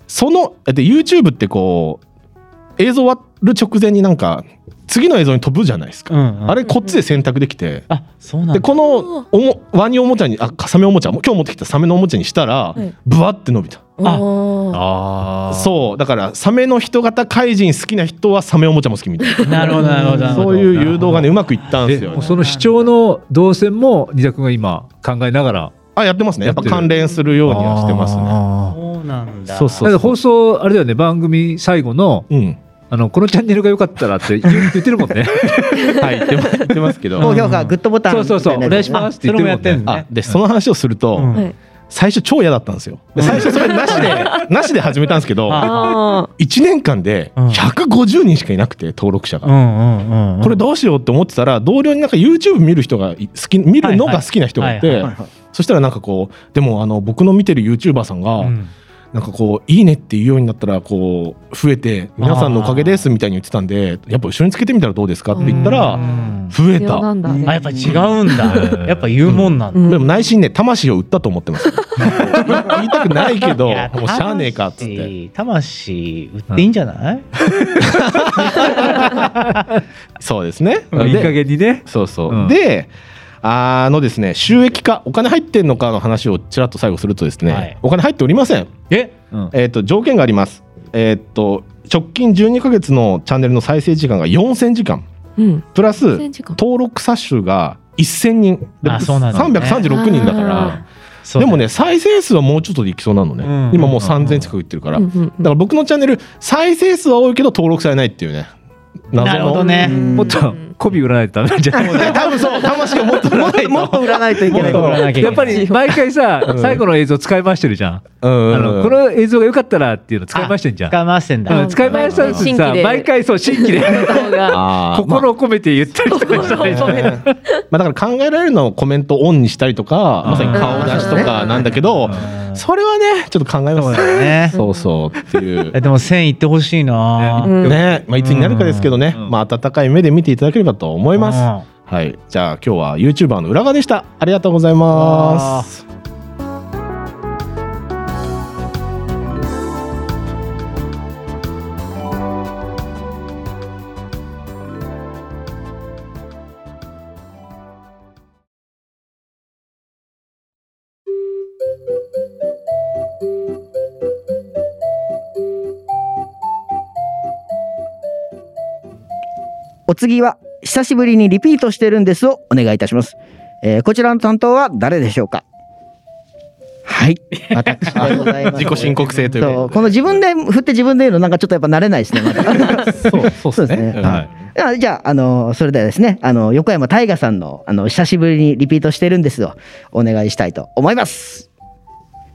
そので YouTube ってこう映像終わる直前になんか次の映像に飛ぶじゃないですか、うんうん。あれこっちで選択できて、あそうなんだ。でこのおもワニおもちゃにあサメおもちゃ今日持ってきたサメのおもちゃにしたら、はい。ブワって伸びた。あ。あそう。だからサメの人型怪人好きな人はサメおもちゃも好きみたいな。なるほどなるほどそういう誘導がねうまくいったんですよえもうその視聴の動線も二田君が今考えながらあやってますね。やっぱ関連するようにはしてますね。あそうなんだ。そうそう放送あれだよね番組最後のうんあのこのチャンネルが良かったらって言 言ってるもんね。はい言ってます言ってますけど。高評価グッドボタンそうそうそうお願いしますって言ってるもんそれもやってんのね。あでその話をすると、最初超嫌だったんですよ。で最初それなしで なしで始めたんですけどあ1年間でうん。150人しかいなくて登録者が、これどうしようって思ってたら同僚になんか YouTube 見る人がい好き見るのが好きな人がいてそしたらなんかこうでもあの僕の見てる YouTuber さんが、うんなんかこういいねっていうようになったらこう増えて皆さんのおかげですみたいに言ってたんでやっぱ後ろにつけてみたらどうですかって言ったらうん増えた。あやっぱ違うんだ。やっぱ言うもんなんだ。うん。でも内心ね魂を売ったと思ってます。言いたくないけどもうしゃあねえかっつって。魂魂売っていいんじゃない？そうですね。うん。いい加で減にね。そうそう、うん。であのですね収益化お金入ってんのかの話をちらっと最後するとですね、はい。お金入っておりません。え？うん。えっ、と条件があります。えっ、と直近12ヶ月のチャンネルの再生時間が4000時間。うん。プラス4000時間。登録者数が1000人。であそうなんだね。336人だから。でもね再生数はもうちょっとでいきそうなのね、うん今もう3000近くいってるから、うんうん。だから僕のチャンネル再生数は多いけど登録されないっていうねなるほどね。もっと媚び売らないとダメなんじゃないもうね。多分そう。魂をもっと売らない。ともっと売らないといけないやっぱり毎回さ最後の映像使い回してるじゃん。うんあのこの映像が良かったらっていうの使い回してんじゃん。使い回してんうんだ使い回したってさ毎回そう新規で。心を込めて言ったりとかしたらいいじゃんまあ、だから考えられるのはコメントオンにしたりとかまさに顔出しとかなんだけどそれはねちょっと考えますね。そうそうっていう。えでも1000いってほしいな。うんね。まあ、いつになるかですけどね、うんまあ、温かい目で見ていただければと思います。うんはい、じゃあ今日は YouTuber の裏側でした。ありがとうございます。お次は久しぶりにリピートしてるんですをお願いいたします。えーこちらの担当は誰でしょうか？はい。私でございます。自己申告制というそうこの自分で振って自分で言うのなんかちょっとやっぱ慣れないですね。まだそうそうですね。うんはいあじゃあ、あのそれではですね、あの横山大河さんの、あの久しぶりにリピートしてるんですをお願いしたいと思います。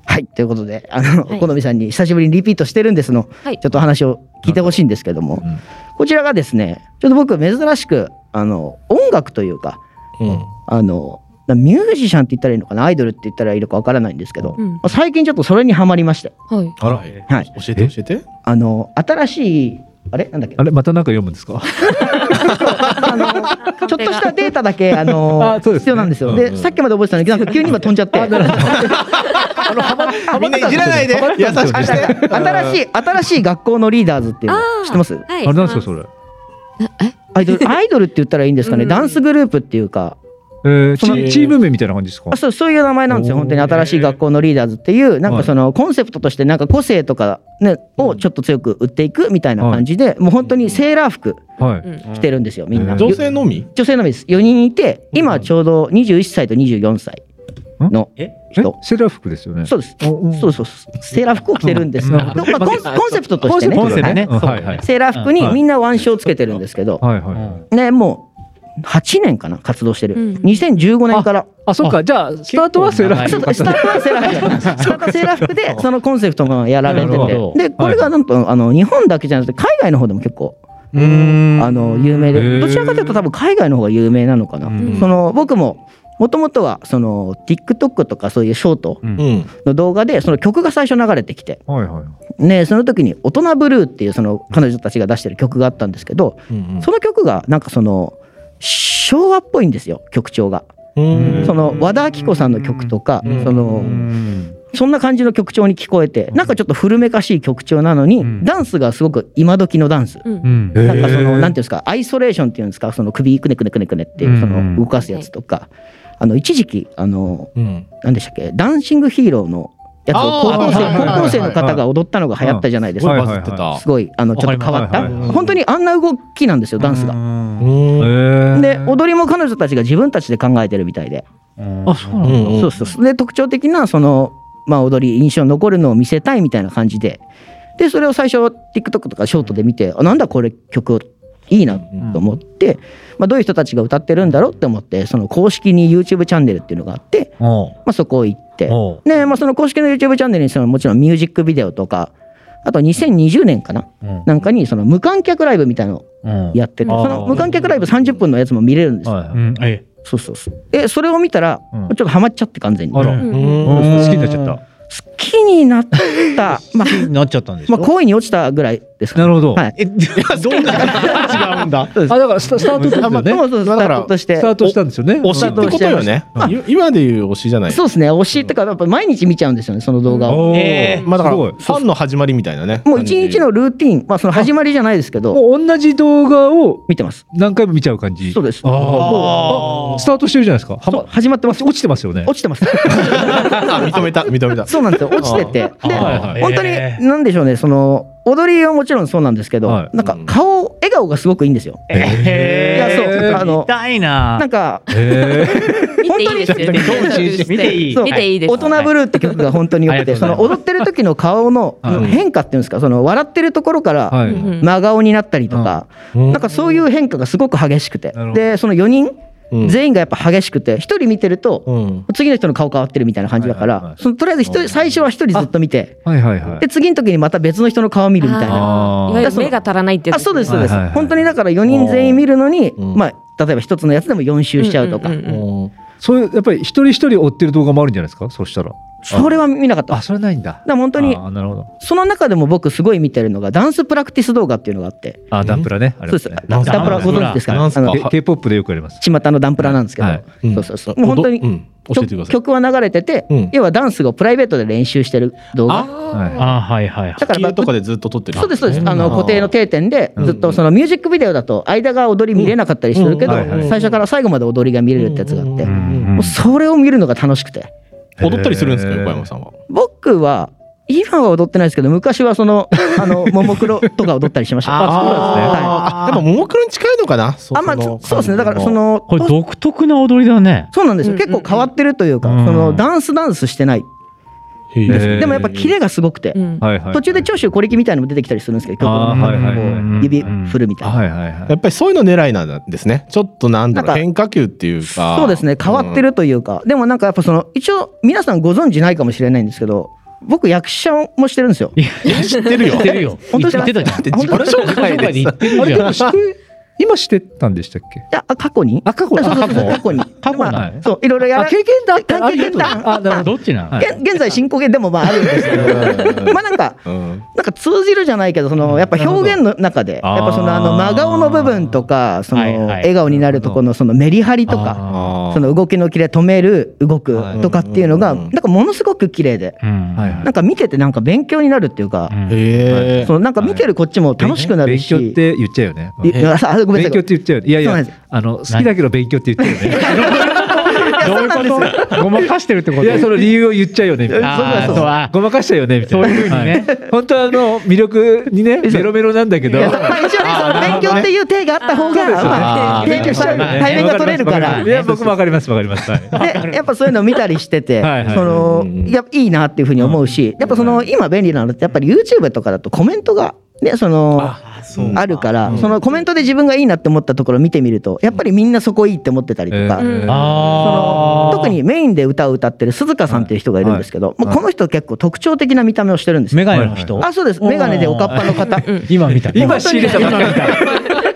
はい、ということで、あの、はい。好みさんに久しぶりにリピートしてるんですの、はい。ちょっと話を聞いてほしいんですけども、うん。こちらがですね、ちょっと僕珍しく、あの、音楽というか、うん。あの、ミュージシャンって言ったらいいのかな、アイドルって言ったらいいのかわからないんですけど、うん。最近ちょっとそれにハマりまして、はい。あら。はい、教えて教えて。あの、新しい、あれ？なんだっけ？あれまたなんか読むんですか？あのちょっとしたデータだけあのあそうですね。必要なんですよ。うん。で、さっきまで覚えてたんだけど、なんか急に今飛んじゃって。みんないじらないで優しくして新しい新しい学校のリーダーズっていうの知ってます？はい。あれなんですかそれアイドルアイドルって言ったらいいんですかね。うんダンスグループっていうか、えーチーム名みたいな感じですかあそうそういう名前なんですよ。本当に新しい学校のリーダーズっていうなんはいかそのコンセプトとしてなんか個性とかねをちょっと強く売っていくみたいな感じで、もう本当にセーラー服着てるんですよ。みんな。うん女性のみ女性のみです。4人いて、今ちょうど21歳と24歳のえ？人。セーラー服ですよね。そうです。そうそう。セーラー服を着てるんですけど、うんまあ、コンセプトとしてね。コンセプトね。う。んはいはい。セーラー服にみんな腕章つけてるんですけど、はいはい。ね、もう8年かな、活動してる。うん。2015年から。あそっか。じゃあスタートはセーラー服。スタートはセーラー服。スタートはセーラー服で、そのコンセプトがやられてて。で、これがなんと、あの、日本だけじゃなくて、海外の方でも結構、うーん。あの、有名で、どちらかというと多分海外の方が有名なのかな。ん。その、僕も、もともとは、その、TikTok とかそういうショートうん。の動画で、その曲が最初流れてきて、はいはいね、その時に「大人ブルー」っていうその彼女たちが出してる曲があったんですけど、うんその曲がなんかその昭和っぽいんですよ曲調が。うんその和田アキ子さんの曲とか、うん。そのそんな感じの曲調に聞こえてなんかちょっと古めかしい曲調なのに、ん。ダンスがすごく今時のダンス。うん。うん。なんかそのなんていうんですかアイソレーションっていうんですかその首くねくねくねくねっていうその動かすやつとか、あの一時期あのうん。何でしたっけダンシングヒーローのやつを高校生高校生の方が踊ったのが流行ったじゃないですか。すごいあのちょっと変わった、本当にあんな動きなんですよダンスが。で踊りも彼女たちが自分たちで考えてるみたいで、あそうなんだ。そうそう。で特徴的なその、まあ、踊り印象に残るのを見せたいみたいな感じで。でそれを最初 TikTok とかショートで見てあなんだこれ曲？いいなと思って、まあ、どういう人たちが歌ってるんだろうって思ってその公式に YouTube チャンネルっていうのがあって、まあ、そこ行っておう。で、まあ、その公式の YouTube チャンネルにそのもちろんミュージックビデオとかあと2020年かなうん。なんかにその無観客ライブみたいなのやってて、あー。その無観客ライブ30分のやつも見れるんですよ。そうそうそう。で、それを見たら、うん。ちょっとハマっちゃって完全に。あら。好うん。うん。好きになっちゃったきになった、まあ、なっちゃったんでしょ？まあ、恋に落ちたぐらいですかね。なるほど。はい。えどんな 違うんだ。あだからスタスタートですよね。そうそう、スタートとして。ス。タートしたんですよね。推しってことよね。い今でいう推しじゃないそうですね、推しってか、やっぱ毎日見ちゃうんですよね、その動画を。えー。まあだからフすごい。ァンの始まりみたいなねもう一日のルーティン、まあ、その始まりじゃないですけど、もう同じ動画を見てます。何回も見ちゃう感じ。そうです。あもあスタートしてるじゃないですか。始まってます。落ちてますよね。落ちてます。あ認めた認めた。そうなんですよ、落ちてて。で、はいはい。本当にえ、なんでしょうね、その、踊りはもちろんそうなんですけど、はい。なんか顔、笑顔がすごくいいんですよ。えいやそうあの痛いな。なんか、へ見ていいですよ。見ていい。見ていいです。大人ブルーって曲が本当に良くて、その踊ってる時の顔のはい。変化っていうんですか、その笑ってるところからはい。うん真顔になったりとか、うん。なんかそういう変化がすごく激しくて。で、その4人うん全員がやっぱ激しくて、1人見てると、うん。次の人の顔変わってるみたいな感じだかはいはいはい、らそのとりあえず一人最初は1人ずっと見て、はいはいはい。で、次の時にまた別の人の顔見るみたいな。あー。いわゆる目が足らないってやあつ。そうですそうです、はいはいはい本当にだから4人全員見るのに、うん。まあ、例えば一つのやつでも4周しちゃうとか、うんうんうんうん。そういうやっぱり一人一人追ってる動画もあるんじゃないですか？そしたらそれは見なかった。あそれないんだ。だから本当にあーなるほど。その中でも僕すごい見てるのがダンスプラクティス動画っていうのがあって。あダンプラねあそうです。ダンプラご存知ですか？なんすか。あの K- K-POP でよくやります？巷のダンプラなんですけど、そうそうそう。もう本当に、うん。教えてください。曲は流れてて、うん。要はダンスをプライベートで練習してる動画。はあはいはいはい。だから、まあとかでずっと撮ってる。そうですそうです。ん。あの固定の定点でずっとそのミュージックビデオだと間が踊り見れなかったりするけど、最初から最後まで踊りが見れるってやつがあって、うん。うん。もうそれを見るのが楽しくて踊ったりするんですか横山さんは。僕は今は踊ってないですけど昔はその あのももクロとか踊ったりしました。あそうですね。はあでもももクロに近いのかな？そあまあの。そそうですね。だからそのこれ独特な踊りだね。そうなんですよ。結構変わってるというか、うん。そのダンスダンスしてないでもやっぱキレがすごくて。途中で長州小力みたいなのも出てきたりするんですけど曲あーはいはいはい。こう指振るみたいな。やっぱりそういうの狙いなんですね。ちょっとなんだろう変化球っていうか。そうですね変わってるというか、でもなんかやっぱその一応皆さんご存知ないかもしれないんですけど僕役者もしてるんですよ。いや、知ってるよ。知ってるよ。本当言ってたじゃん。で自己紹介で。で言ってるじゃん。今してたんでしたっけ？いやあ過去に？あ過去そうそうそう過去に？過去まあはい。そういろいろやらあ経験だった経験談。あ、だどっちなの現現在進行形でもまああるんですけど。まあなんかうん。なんか通じるじゃないけどそのやっぱ表現の中でやっぱそのあの真顔の部分とかその笑顔になるとこのそのメリハリとかその動きのキレ止める動くとかっていうのがなんかものすごく綺麗で。なんか見ててなんか勉強になるっていうか。そのなんか見てるこっちも楽しくなるし。勉強って言っちゃうよね。ごめんなさい。勉強って言っちゃう。いやいやあの好きだけど勉強って言っちゃうよね。どういうことごまかしてるってこといやその理由を言っちゃうよね。みたいな。ごまかしちゃうよねみたいな。そういうふうにね。はい。本当はあの魅力にねメロメロなんだけど。一応ねその勉強っていう体があった方がま勉強したまあね対面が取れるから。いや僕もわかりますわかります。はい。でやっぱそういうのを見たりしててそのうんやいいなっていうふうに思うしやっぱその今便利なのってやっぱり YouTube とかだとコメントがねそのあるからそのコメントで自分がいいなって思ったところを見てみるとやっぱりみんなそこいいって思ってたりとか。えー。その特にメインで歌を歌ってる鈴鹿さんっていう人がいるんですけど、まあ、この人結構特徴的な見た目をしてるんですよ。メガネの人？あそうです。メガネでおかっぱの方。今見 た。今仕入れた。ばっかり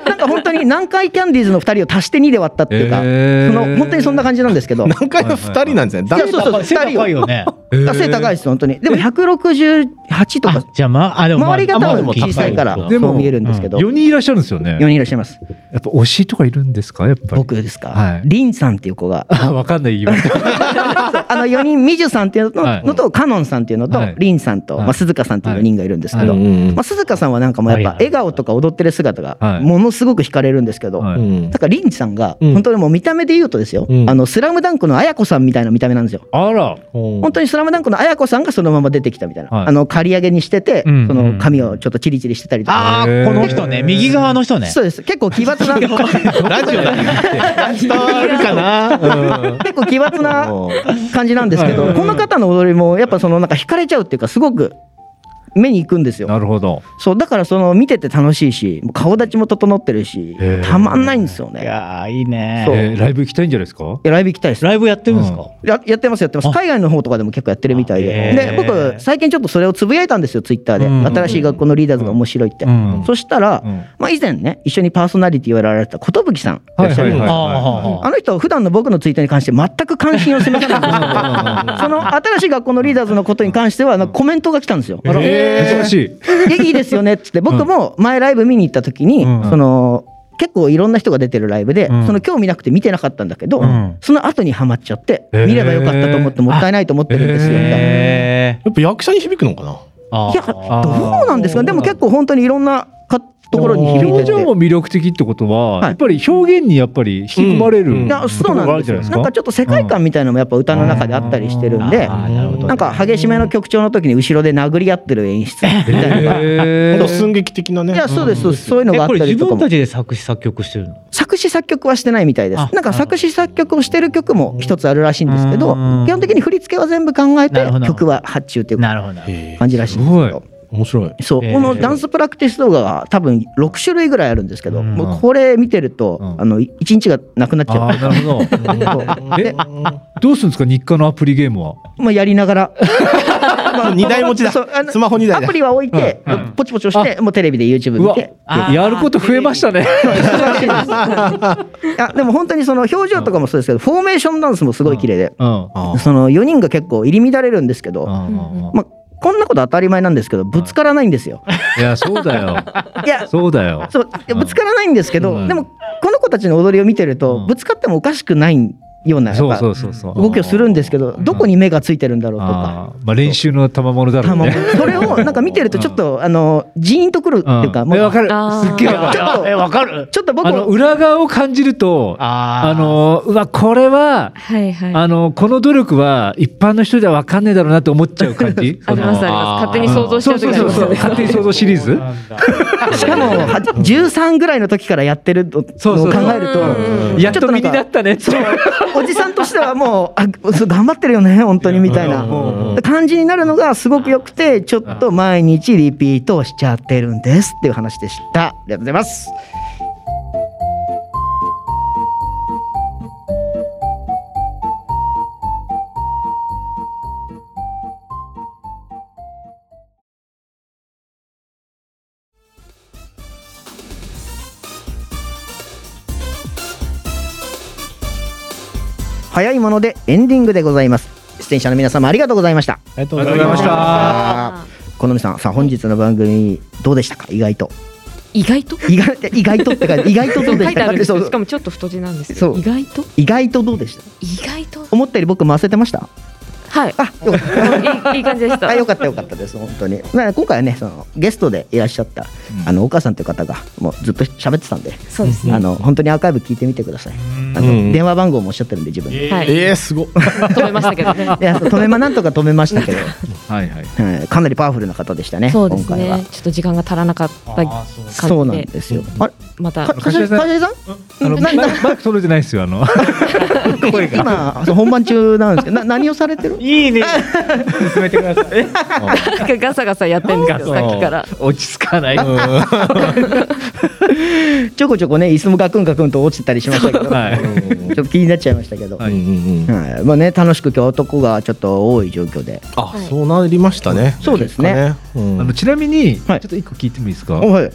当に南海キャンディーズの2人を足して2で割ったっていうか、へー。その本当にそんな感じなんですけど。何回も二人なんですね。だいやそうそう背高いよね。あ背高いです本当に。でも168とか。あ、じゃあまあ、でもまあ周りが多分小さいからでもそう見えるんですけど、四人いらっしゃるんですよね。4人いらっしゃいます。やっぱ推しとかいるんですか？やっぱり。僕ですか、はい。リンさんっていう子が。あ わかんない。あの4人ミジュさんっていうの,、はい。のとカノンさんっていうのと、はい。リンさんと、はい。まあ、鈴鹿さんっていう4人がいるんですけど、はい。うんまあ、鈴鹿さんはなんかもうやっぱはいはい笑顔とか踊ってる姿がはいものすごく惹かれるんですけど、だからリンさんがうん。本当にもう見た目で言うとですよ、うん。あのスラムダンクの綾子さんみたいな見た目なんですよ。あら。本当にスラムダンクの綾子さんがそのまま出てきたみたいな、はい。あの刈り上げにしてて、うんその髪をちょっとチリチリしてたりとか、ああ、この人ね、右側の人ね。そうです。結構奇抜なラジオだから伝わるかな。うん。結構奇抜な感じなんですけど、この方の踊りもやっぱそのなんか惹かれちゃうっていうかすごく目に行くんですよ。なるほど。そうだからその見てて楽しいし顔立ちも整ってるしたまんないんですよいね。やーいいね。そう。えーライブ行きたいんじゃないですか？いやライブ行きたいです。ライブやってるんですか？ややってますやってます。あ。海外の方とかでも結構やってるみたいで。で僕最近ちょっとそれをつぶやいたんですよツイッターで。うん。新しい学校のリーダーズが面白いって、うん。そしたら、うん。まあ、以前ね一緒にパーソナリティをやられてた寿さん。いらっしゃるんですよはいはいはい。ああの人は普段の僕のツイートに関して全く関心を示さないんですけどその新しい学校のリーダーズのことに関してはなんかコメントが来たんですよ。あら珍しい。いやいいですよねっつって。僕も前ライブ見に行った時に、うん。その結構いろんな人が出てるライブで、うん。その興味なくて見てなかったんだけど、うん。その後にハマっちゃって、へー。見ればよかったと思ってもったいないと思ってるんですよみたいな。へやっぱ役者に響くのかな？ーいやどうなんですかでも結構本当にいろんなかところに響いてて。表情も魅力的ってことは、はい。やっぱり表現にやっぱり引き込まれる、うん。いやそうなんですよなんかちょっと世界観みたいなのもやっぱ歌の中であったりしてるんで、あーなるほど。ねなんか激しめの曲調の時に後ろで殴り合ってる演出みたいなのが。寸劇的なね。いやそうですそうです。そういうのがあったりとかも。自分たちで作詞作曲してるの？作詞作曲はしてないみたいです。あなんか作詞作曲をしてる曲も一つあるらしいんですけどうん。基本的に振り付けは全部考えて曲は発注っていうなるほど。へ感じらしいんですけど面白い。そう。このダンスプラクティス動画が多分6種類ぐらいあるんですけどうん。もうこれ見てるとうん。あの1日がなくなっちゃう。なるほど。そう。でどうするんですか？日課のアプリゲームは？まあやりながら。まあ 二台持ちだ。そうあのスマホ二台だ。アプリは置いてポチポチ押してもうテレビで YouTube 見て。やること増えましたね。忙しいでも本当にその表情とかもそうですけどフォーメーションダンスもすごい綺麗で。うん。あその4人が結構入り乱れるんですけど、うん。まあ、こんなこと当たり前なんですけどぶつからないんですよ。いやそうだよ。いやそうだよ。そうぶつからないんですけど、うんでもこの子たちの踊りを見てると、うん。ぶつかってもおかしくないんようなやっそうぱそうそうそう。動きをするんですけどどこに目がついてるんだろうとか。まあ練習の賜物だろうね。それを なんか見てるとちょっとあのジーンとくるっていうか、もううんえわかる。すっげえわかる。ちょっとえ、わかる。ちょっと僕あの裏側を感じるとあのうわこれははいはい。あのこの努力は一般の人では分かんねえだろうなって思っちゃう感じ。ありますあります。勝手に想像しちゃう時勝手に想像シリーズ。しかもは13ぐらいの時からやってるのを考そうそう。えるとやっと身になったねって。そうおじさんとしてはもうあ頑張ってるよね本当にみたいな。感じになるのがすごく良くてちょっと毎日リピートしちゃってるんですっていう話でした。ありがとうございます早いものでエンディングでございます。出演者の皆様ありがとうございました。ありがとうございました。あ好みさんさあ本日の番組どうでしたか？意外と。意外と？意外意外とって書いて意外とどうで書いてあるんですそう。よしかもちょっと太字なんですそう。よ意外と？意外とどうでした？意外と？思ったより僕回せてましたはい。あよかった。いいいい感じでした。あよかったよかったです本当に。まあ今回はねそのゲストでいらっしゃった、あのお母さんという方がもうずっと喋ってたんで、そうですね。あの本当にアーカイブ聞いてみてください。あの、うん。電話番号もおっしゃってるんで自分で、い、はい。えー、すごっ。止めましたけどね。や止めまなんとか止めましたけど、はいはい。はい、かなりパワフルな方でしたねそうです今回は。ねちょっと時間が足らなかった感そうなんじでですよ。あれまた。かかしさんかしさんあのマイク届いてないですよあの。声が。今本番中なんですけどな何をされてる？いいね。進めてください。ガサガサやってるんですよさっきから。落ち着かない。ちょこちょこね椅子もガクンガクンと落ちてたりしましたけど、はい。ちょっと気になっちゃいましたけど、はい。まあね楽しく今日男がちょっと多い状況で、あ、そうなりましたね。そうですね。あのちなみにちょはいっと一個聞いてもいいですか？おはい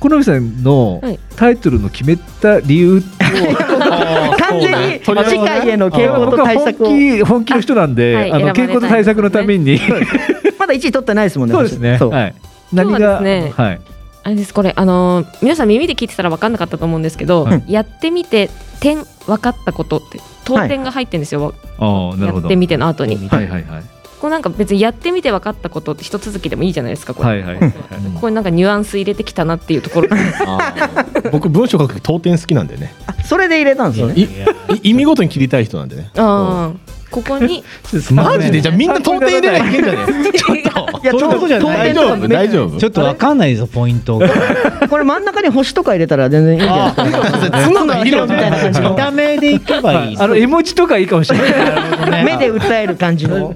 好みさんのはいタイトルの決めた理由完全にそうね次回への傾向と僕は本対策を気本気の人なんで、はいあの傾向と対策のために、まだ1位取ってないですもんねそうですね。そう。はい。今日は何が、ですね。はい。あれですこれあのー皆さん耳で聞いてたら分かんなかったと思うんですけど、はい。やってみて点分かったことって当点が入ってるんですよ、ああ、なるほど。やってみての後に。はいはいはい。こうなんか別にやってみて分かったことって一続きでもいいじゃないですかこれ、はいはいはい。ここになんかニュアンス入れてきたなっていうところ 僕文章書く当点好きなんでね。あそれで入れたんですよねいい意味ごとに切りたい人なんでね。あーここに マジで？じゃあみんな当点入れればいけんじゃねえ？ちょっと。いやちょうどじゃない大丈夫？大丈夫。ちょっとわかんないぞ、ポイントが。これ真ん中に星とか入れたら全然いいんじゃないですか？角が色みたいな感じの見た目でいけばいい。あの絵文字とかいいかもしれない。目で訴える感じの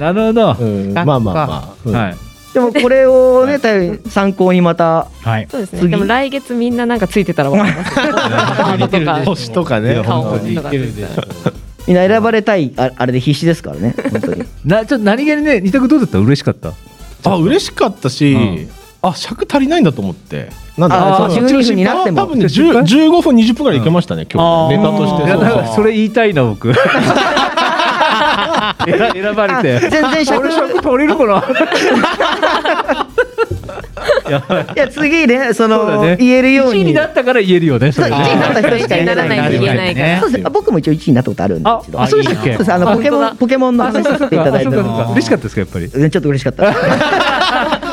なるほど。うん。まあまあまあ。うん。はい。でもこれをね参考にまたはい。そうですね。次。でも来月みんななんかついてたら分 かります星とかね。顔本当に。とかみんな選ばれたいああれで必死ですからね。本当に。なちょっと何気にね二択どうだった？嬉しかった。あ嬉しかったし、あ尺足りないんだと思って。なんだあー12分になっても。多分ね10 15分20分ぐらいいけましたね今日ネタとして。それ言いたいな僕。選選ばれあて。全然尺俺尺取れるかな？い。いや次ねそのね言えるよう1位にになったから言えるよね。それ1位にね。なった人しか言えないならないと言えないからそうですあ僕も一応1位になったことあるんであ一度あそうでしたっけ？ポケモンポケモンの話させていただいてあそうかそうか嬉しかったですかやっぱり？うんちょっと嬉しかった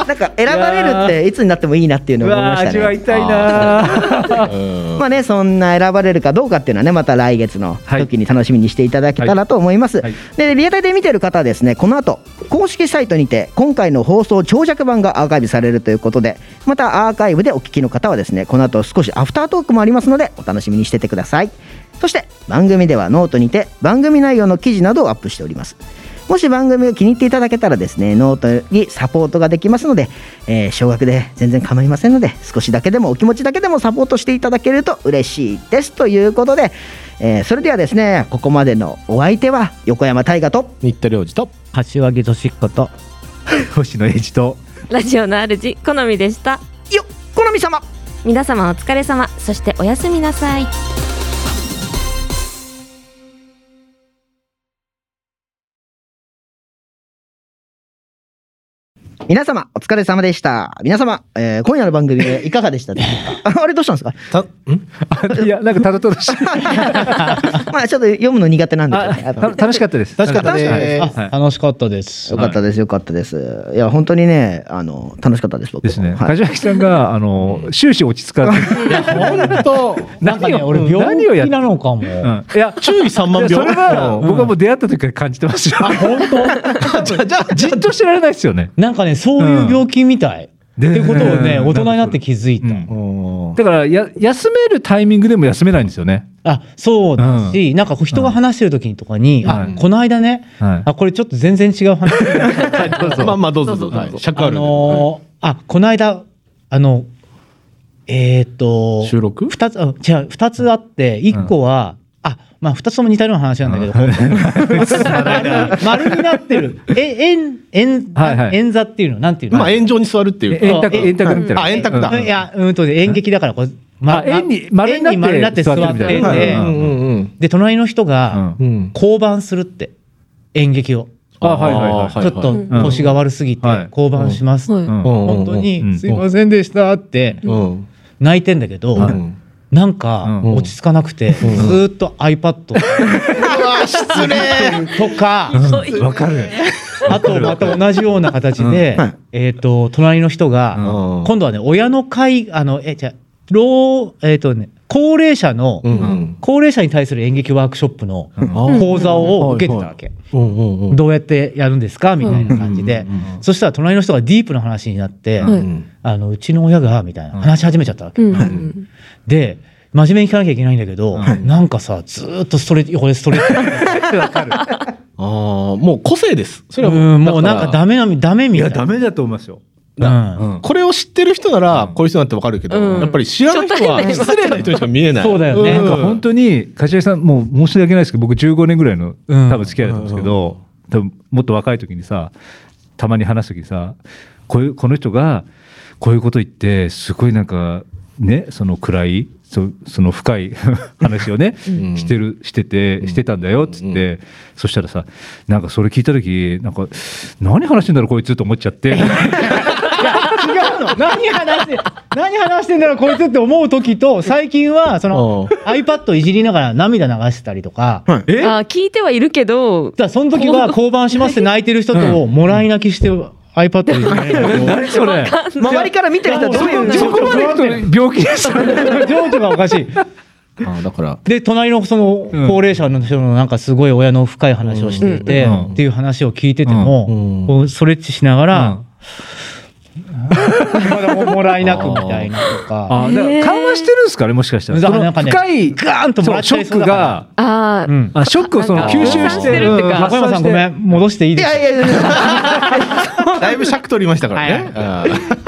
なんか選ばれるっていつになってもいいなっていうのうを思いましたね。味わいたいな。うん。まあねそんな選ばれるかどうかっていうのはねまた来月の時に楽しみにしていただけたらと思います、はい。でリアタイで見てる方はですねこの後公式サイトにて今回の放送長尺版がアーカイブされるということでまたアーカイブでお聞きの方はですねこの後少しアフタートークもありますのでお楽しみにしててください。そして番組ではノートにて番組内容の記事などをアップしておりますもし番組が気に入っていただけたらですねノートにサポートができますので、えー少額で全然構いませんので少しだけでもお気持ちだけでもサポートしていただけると嬉しいですということで、えーそれではですねここまでのお相手は横山大河と新田良二と柏木俊彦と。星野英二と。ラジオの主好みでしたよっ好み様皆様お疲れ様そしておやすみなさい皆様、お疲れ様でした。皆様、えー今夜の番組いかがでしたでしょうか？あれどうしたんですか？たん？あ いやなんかたどたどしい。まあちょっと読むの苦手なんで、あやっぱた楽しかったです。楽しかったです。楽しかったです。よかったです、よかったです。いや、本当にね、あの、楽しかったです、僕も。ですね。はい。梶脇さんがあの終始落ち着かず。いや本当。なんかね、俺何病をやっ気なのかも。うん。いや注意3万いやそれは秒僕はもう出会った時から感じてますよ。本当？じゃあじゃあじっとしてられないですよね。なんかね、そういう病気みたい。うん。ってことをね、うん。大人になって気づいた。うん。だからや休めるタイミングでも休めないんですよね。あそうだし、なんか人が話してる時にとかに、はい。あこの間ね、はい。あこれちょっと全然違う話。まあまあどうぞどうぞ。はい。尺ああるあこの間あのえっ、と収録？二つあ違う二つあって一個は、あまあ二つとも似たような話なんだけど、丸になってる。え円円はいはい。円座っていうの？なんていうの、まあ炎上に座るっていう。え円卓。円卓みたいな。あ円卓だ。うん。いやうんとね演劇だからこう、あ円に丸になって円丸になって座ってで隣の人が降板するって。演劇を。あはいはいはい。ちょっと腰が悪すぎてはい。降板します、本当うん。にすいませんでしたってうん。泣いてんだけど、うんなんかうん。落ち着かなくて、ずーっと iPad 失礼。とか、わかる。あとまた同じような形で、はい。えっ、と隣の人が、うん。今度はね親の会あのえじゃあ老えっ、とね高齢者の、うん。うん高齢者に対する演劇ワークショップのん。講座を受けてたわけ。うん。うん。うん。どうやってやるんですか？みたいな感じで、そしたら隣の人がディープな話になって、はいうん。あのうちの親がみたいな。話し始めちゃったわけ。で真面目に聞かなきゃいけないんだけど、なんかさずーっとストレッチ横でストレッチ ああもう個性です。それはうんもうだなんかダメなダメみいたいな。やダメだと思いますよ。うん。これを知ってる人ならこういう人なんてわかるけど、うん。やっぱり知らない人は失礼な人にしか見えない。そうだよね。ん。なんか本当に梶谷さんもう申し訳ないですけど僕15年ぐらいのうん。多分付き合いだと思うんですけど、多分もっと若い時にさたまに話す時にさこういうこの人がこういうこと言ってすごいなんかねその暗いそその深い 話をね、ん。してるしててしてたんだよっつって、そしたらさなんかそれ聞いた時なんか何話してんだろうこいつと思っちゃって。違うの。何話して何話してんだろうこいつって思う時と最近はその iPad いじりながら涙流してたりとか。あ聞いてはいるけどだその時は降板しますって泣いてる人ともらい泣きして iPad いじりな。がら何それ。周りから見てる人はどういうそこまで行くと病気です情緒がおかしい。あだから。で隣のそのうん。高齢者の人のなんかすごい親の深い話をしていて、うん。っていう話を聞いてても、うん。こうストレッチしながら、まだももらい泣くみたいなとか。あ、緩和してるんですか？ね、もしかしたら。ね深いガーンともらっショックが、あー。うんあショックをその吸収してる中山さんごめん戻していいいですか？やいやいやいや だいぶ尺取りましたからね。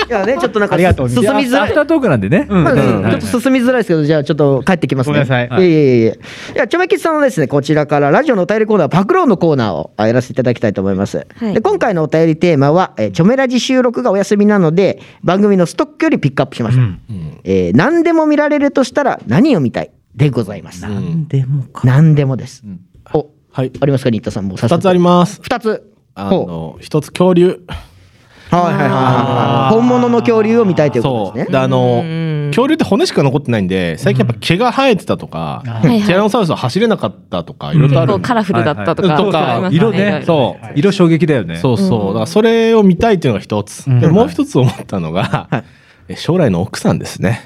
いやねちょっとなんかありがとう進みづらいアフタートークなんでね。ちょっと進みづらいですけど、じゃあちょっと帰ってきますね。ごめんなさいいやいやいやいや。ちょめきちさんはですね、こちらからラジオのお便りコーナー、パクローのコーナーをあやらせていただきたいと思います。はいで今回のお便りテーマは、えーちょめラジ収録がお休みなので、番組のストックよりピックアップしました。えー何でも見られるとしたら何を見たいでございます。なんでもか何でもです。お、はい。ありますか、新田さんもう早速二つあります。二つ。あの一つ恐竜。はいはいはいはいはい。本物の恐竜を見たいということですね。であのうん恐竜って骨しか残ってないんで最近やっぱ毛が生えてたとか、ティラノサウルスは走れなかったとかいろいろある。カラフルだったとか、色ね、そう。色衝撃だよね。そうそう。だからそれを見たいっていうのが一つ、ん。でもう一つ思ったのが、え将来の奥さんですね。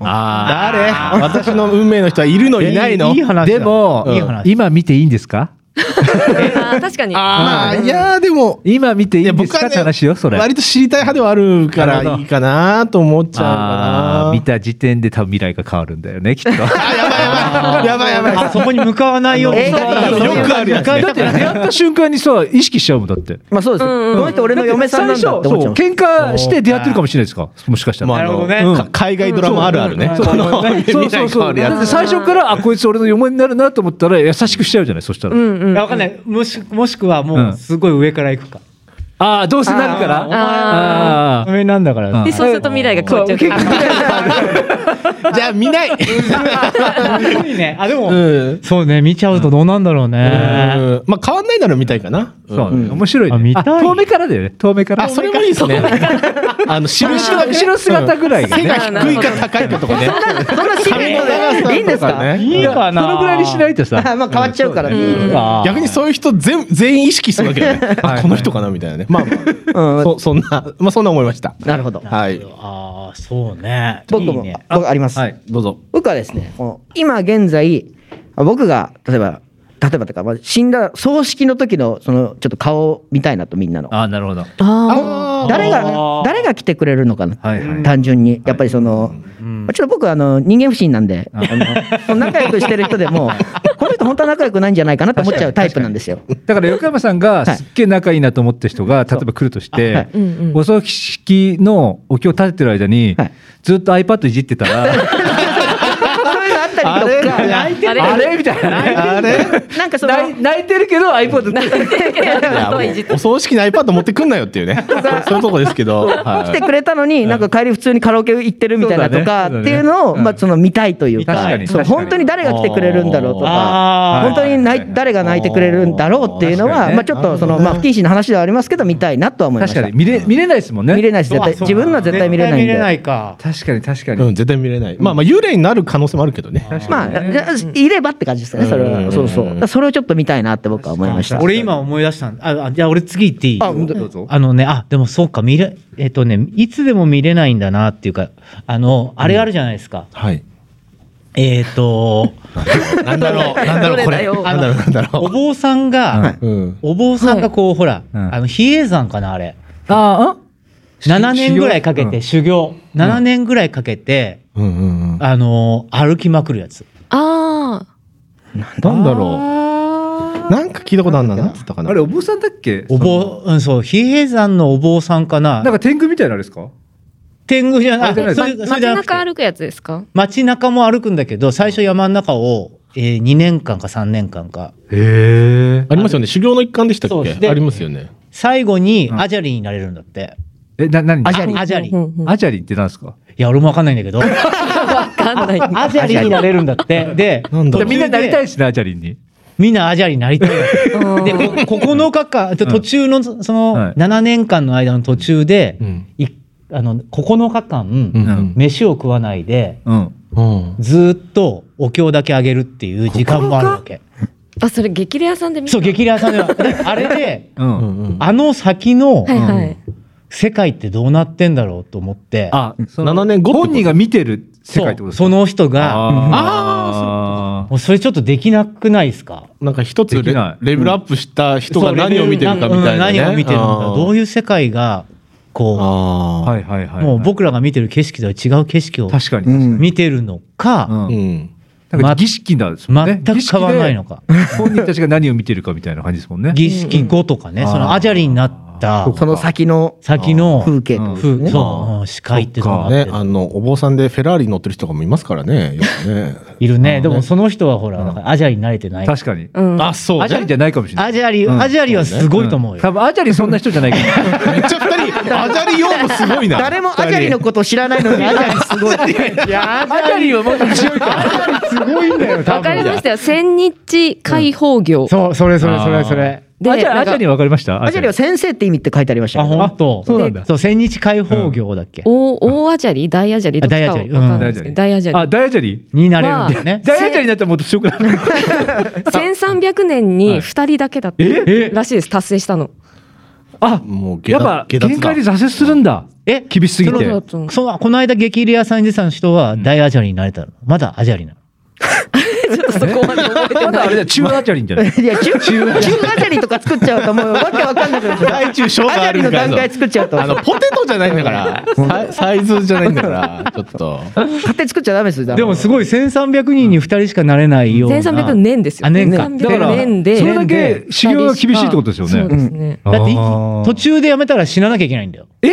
誰？私の運命の人はいるの？いないの？いい話だ。でも、今見ていいんですか？確かに。ああいやーでも今見ていいんですかって話よ、それ。割と知りたい派ではあるからいいかなと思っちゃうな。ー見た時点で多分未来が変わるんだよね、きっと。あやばいやばい。やばいやばい。あそこに向かわないようによくあるやつね。だって出会った瞬間にさ、意識しちゃうもんだって。まあそうですこの人俺の嫁さんなんだって思っちゃう。喧嘩して出会ってるかもしれないですか？もしかしたら。なるほどね。海外ドラマあるあるね。そう。そ のそう最初から、あ、こいつ俺の嫁になるなと思ったら優しくしちゃうじゃない、そしたら。わかんない。もしもしくはもうすごい上から行くか、ああどうせなるから？ああダメなんだから。でそうすると未来が変わっちゃう じゃあ見ない。あ、でも、うん。そうね、見ちゃうとどうなんだろうね。うん。まあ変わんないなら見たいかな。そうね。面白い見たい。あ遠目からだよね。遠目から。あ、それもいいですね。あの、後ろ姿。ぐらいが背ねが低いか高いかとかね。そんないいんですか？ねいいかな？そのぐらいにしないとさ。あ まあ変わっちゃうから。逆にそういう人全全員意識するわけよね。あ、この人かなみたいなね。まあまあ、うん そそんな、まあそんな思いました。なるほど。はい。ああ、そうね。僕もいいね。僕あります。はいどうぞ。僕はですね、この今現在、僕が例えば、例えばというか、まあ、死んだ葬式の時のそのちょっと顔を見たいなとみんなの。ああなるほどあ誰が誰が来てくれるのかな、はいはい単純にやっぱりその、まあちょっと僕あの人間不信なんで、あのその仲良くしてる人でも 人本当は仲良くないんじゃないかなと思っちゃうタイプなんですよ。だから横山さんがすっげえ仲いいなと思った人が例えば来るとしはい。てうんうん。お葬式のお経を立ててる間にはい。ずっと iPad いじってたら ったりとか。あれ？あれ？みたいな。ねあれ？なんかその。泣い泣いてるけどやもうお葬式に iPad 持ってくんなよっていうね。そう。いうとこですけど。はい。来てくれたのに、なんか帰り普通にカラオケ行ってるみたいなとかねっていうのを、うん。まあその見たいというか確かに、そう確かに。本当に誰が来てくれるんだろうとか、本当に泣い誰が泣いてくれるんだろうっていうのは、まあちょっとそのまあ不謹慎な話ではありますけど見たいなとは思いました。確かに。見れ見れないですもんね。見れないです。絶対自分のは絶対見れないん絶対見れなで。いか。確かに確かに、うん、絶対見れない。まあまあ幽霊になる可能性もあるけどね。まあじゃあいればって感じですかねそれうんはそうそう。それをちょっと見たいなって僕は思いました。俺今思い出したんあ、あじゃあ俺次行っていい？あどうぞあのね、あ、でもそうか、見れ、えっとね、いつでも見れないんだなっていうか、あの、あれあるじゃないですか。はい。えっと、なんだろう、なんだろう、これ。なんだろう、なんだろお坊さんが。お坊さんがこう、ほら、うんあの、比叡山かな、あれ。ああ7年ぐらいかけて修修行。7年ぐらいかけて、うんうんうん。あの、歩きまくるやつ。あなんだろう。なんか聞いたことあるんだな。なんつったかな？あれお坊さんだっけ？お坊、うん、そう、比叡山のお坊さんかな？なん。か天狗みたいなあれですか？天狗じゃない、あじゃないそれあ街それじゃなくて中歩くやつですか？街中も歩くんだけど、最初山の中を、えー、2年間か3年間か。へえありますよね。修行の一環でしたっけ？ありますよね。最後にアジャリになれるんだって。えな何？アジャリ。アジャリ。アジャリってなんですか？や、俺もわかんないんだけど。わかんない。アジャリになれるんだって。で、なんだみんななりたいい。しねアジャリンにみんなアジャリになりたい。うんで、こ9日間、で途中の、その、はい7年間の間の途中で、うん。いあの、9日間、うん飯を食わないで、うんうん。ずーっとお経だけあげるっていう時間もあるわけ。あ、それ激レアさんで見たそう、激レアさんであれで、うん、うんうん。あの先のはいはい。世界ってどうなってんだろうと思って、あその7年後本人が見てる世界ってことですか？その人が、あもうそれちょっとできなくないですか？なんか一つレレベルアップした人が何を見てるかみたいなね。何を見てるのか。どういう世界がこあー。はいはいはい、うもう僕らが見てる景色とは違う景色を確かに、うん見てるのか、うん。うん。なんか儀式なんですもんね。全く変わらないのか。本人たちが何を見てるかみたいな感じですもんね。儀式後とかね、うんそのアジャリになった。その先の先の。風景と風ね。そう。うん。視界ってどうなって。ね、るあのお坊さんでフェラーリ乗ってる人とかもいますからね。よくね。いるね。でもその人はほらアジャリに慣れてない。確かに。うん。あ、そう、ね。アジャリじゃないかもしれない。アジャリ、うん。アジャリはすごいと思うよ、多分アジャリそんな人じゃないから めっちゃ二人、アジャリ用語すごいな。誰もアジャリのことを知らないのにアジャリすごい。いやアジャリはもっと強いから。すごいんだよ多わかり分ましたよ。千日解放業。そう。それそれそれそれでアジャリなんかアジャリ分かりました？アジャ。リは先生って意味って書いてありましたあ。本当。そうなんだ。そう千日解放業だっけ、大大アジャリ？大アジャリどっちかはわかんないですけど。大アジャあ大アジャリ？になれるんだよね。大アジャリになったらもっと強くなる。リ。1300年に2人だけだったえらしいです。達成したの。あもう下やっぱ限界で挫折するんだ。え厳しすぎて。そうこの間激レアさんに出てた人は大アジャリになれたの？まだアジャリなの？そこまで覚えてまだあない。れだ中アジャリンじゃない？いや、中、中、中アジャリとか作っちゃうともうわけわかんなくなっちゃう。大中小があアジャリのるから段階作っちゃうと。あの、ポテトじゃないんだから。サイズじゃないんだから、ちょっと。勝手に作っちゃダメですよ。でもすごい1300人に2人しかなれないような1300年ですよ。あ年かだから1300年で。それだけ修行が厳しいってことですよそうでねすね。だって途中でやめたら死ななきゃいけないんだよえ？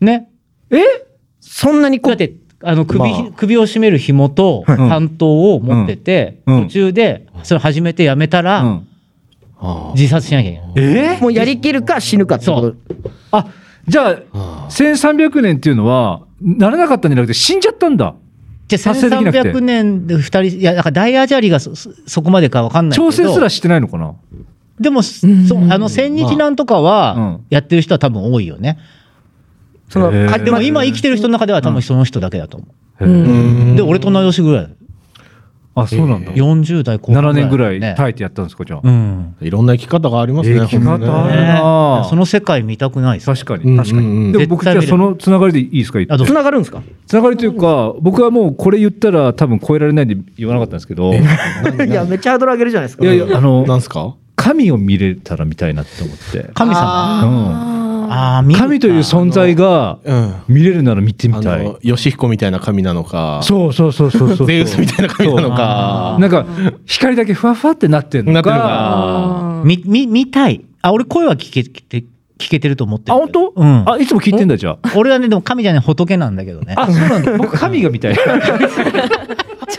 ねえ？そんなにこうだってあの首,、まあ。首を絞める紐とはい。担当を持ってて、うん。うん。途中でそれ始めてやめたら、うん。あ自殺しなきゃいけない。えもうやりきるか死ぬかってことあじゃあ1300年っていうのはならなかったんじゃなくて死んじゃったんだ。じゃあ達成できなくて。1300年で2人、いや、だから大アジャリがそそそこまでか分かんないけど。調整すらしてないのかな？でも、そあの、千日なんとかはん、やってる人は多分多いよね。そのでも今生きてる人の中では多分その人だけだと思へう。で、俺と同い年ぐらい。あそうなんだ。40代後半7年ぐらいね耐えてやったんですかじゃあ。うん。いろんな生き方がありますね。生き方あるね。なその世界見たくないですか確かうんに確かに、うんうんでも僕じゃあそのつながりでいいですかつながるんですか？つながりというか僕はもうこれ言ったら多分超えられないんで言わなかったんですけど。いいやめっちゃハードル上げるじゃないですか。やいやあのなんすか？神を見れたら見たいなって思って、神様。うんあ神という存在がうん。見れるなら見てみあたい。の、義彦みたいな神なのか、そうそうそうそうそうゼウスみたいな神なのか。なんか光だけふわふわってなってるのなってるかか。み、み、見たい。あ、俺声は聞けて、聞けてると思ってる。あ本当、うん。あいつも聞いてんだじゃあ。俺はね、でも神じゃない仏なんだけどね。あそうなんだ。僕神が見たい。ち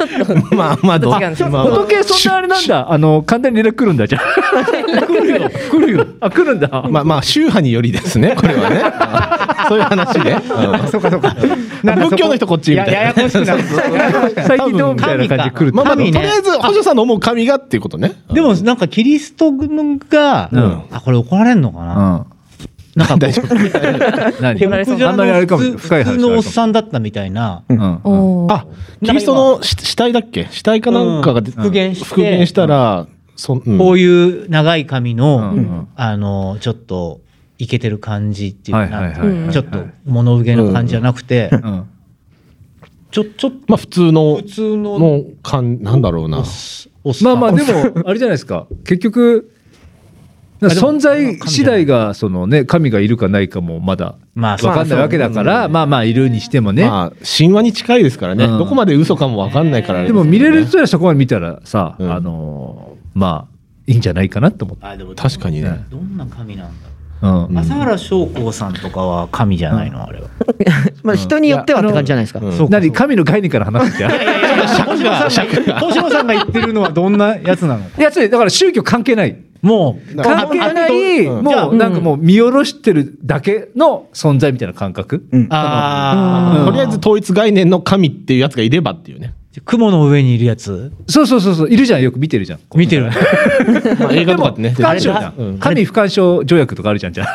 ょっと。まあまあ、ど違う仏そんなあれなんだ。あの簡単に連絡来るんだじゃあ。来るよ。来るよ。あ来るんだ。まあまあ、宗派によりですね、これはね。そういう話で。そうかそうか。仏教の人こっちみたいな。ややこしくなる。最近どうみたいな感じで来るまあまあ、とりあえず、補助さんの思う神がっていうことね。でもなんかキリストが、うん。あ、これ怒られんのかな、なんか 大丈夫。何？あんまりあれかも普通深い話普通のおっさんだったみたいな。あ、キリストの死死体だっけ？死体かなんかが復元して。復元したら、こういう長い髪の、あの、ちょっと、イケてる感じっていうか、ちょっと物憂げな感じじゃなくて、うん。ちょ、ちょっまあ、普通のと、普、通の、なんだろうな。まあまあでもあれじゃないですか。結局存在次第がそのね神がいるかないかもまだまあ分かんないわけだからまあまあいるにしてもね。まあ、神話に近いですからね。うん。どこまで嘘かもわかんないからあれでも見れるす人はそこまで見たらさうん。あのーまあいいんじゃないかなと思って。あでも確かにね。どんな神なんだう。ん。朝原将校さんとかは神じゃないの、あれは。まあ人によってはって感じじゃないですか。うん。何？神の概念から話すってい尺が、尺が。星野さんが言ってるのはどんなやつなのやつだから宗教関係ないもう、関係ないうん。もうなんかもう見下ろしてるだけの存在みたいな感覚？あとりあえず統一概念の神っていうやつがいればっていうね。あ、雲の上にいるやつ？そうそうそうそう。いるじゃんよく見てるじゃん。見てる？まあ、映画とかってね。神不干渉条約とかあるじゃんじゃあ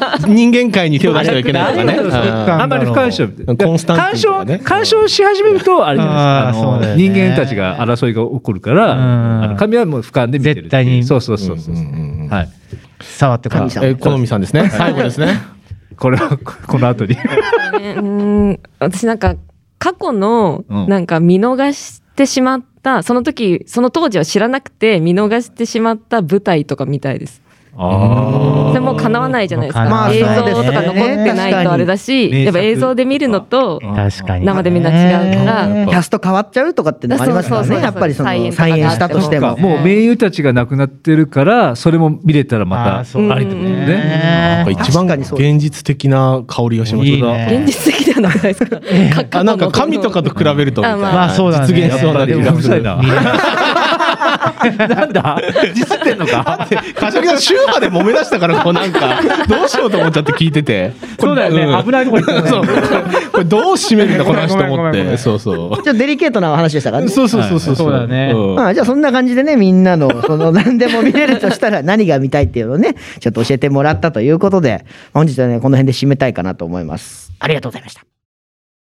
人間界に手を出してはいけないとかね。あん。あんまり不干渉。干渉干渉し始めるとあれじゃないですか。人間たちが争いが起こるから神はもう俯瞰で見てる絶対に。そうそうそうはい。触ってからえー、好みさんですね。最後ですね。これはこの後に。ねうん私なんか過去のうん。なんか見逃してしまった、その時その当時は知らなくて見逃してしまった舞台とかみたいです。あそれもう叶わないじゃないですか、まあ映像そうですね。とか残ってないとあれだし、やっぱ映像で見るのと、確かに。生でみんな違うから。キャスト変わっちゃうとかってのもありますからそうそうそうねやっぱりその再演したとしても。もう名優たちが亡くなってるからそれも見れたらまたあーそう。ありってことね。一番現実的な香りがしますいいね。現実的ではなくないですか。あなんか神とかと比べるとみたいな。あまあ実現しそうなでもうる なんだ？実ってんのか？柏木さん宗派で揉め出したからこうなんか。どうしようと思っちゃって聞いてて。そうだよね。危ないとこ行ったよね。そう。これどう締めるんだこの話と思って。そうそう。ちょっとデリケートなお話でしたからね。そうそうそうそうそう。だね。ん。まあじゃあそんな感じでねみんなのその何でも見れるとしたら何が見たいっていうのをねちょっと教えてもらったということで本日はねこの辺で締めたいかなと思います。ありがとうございました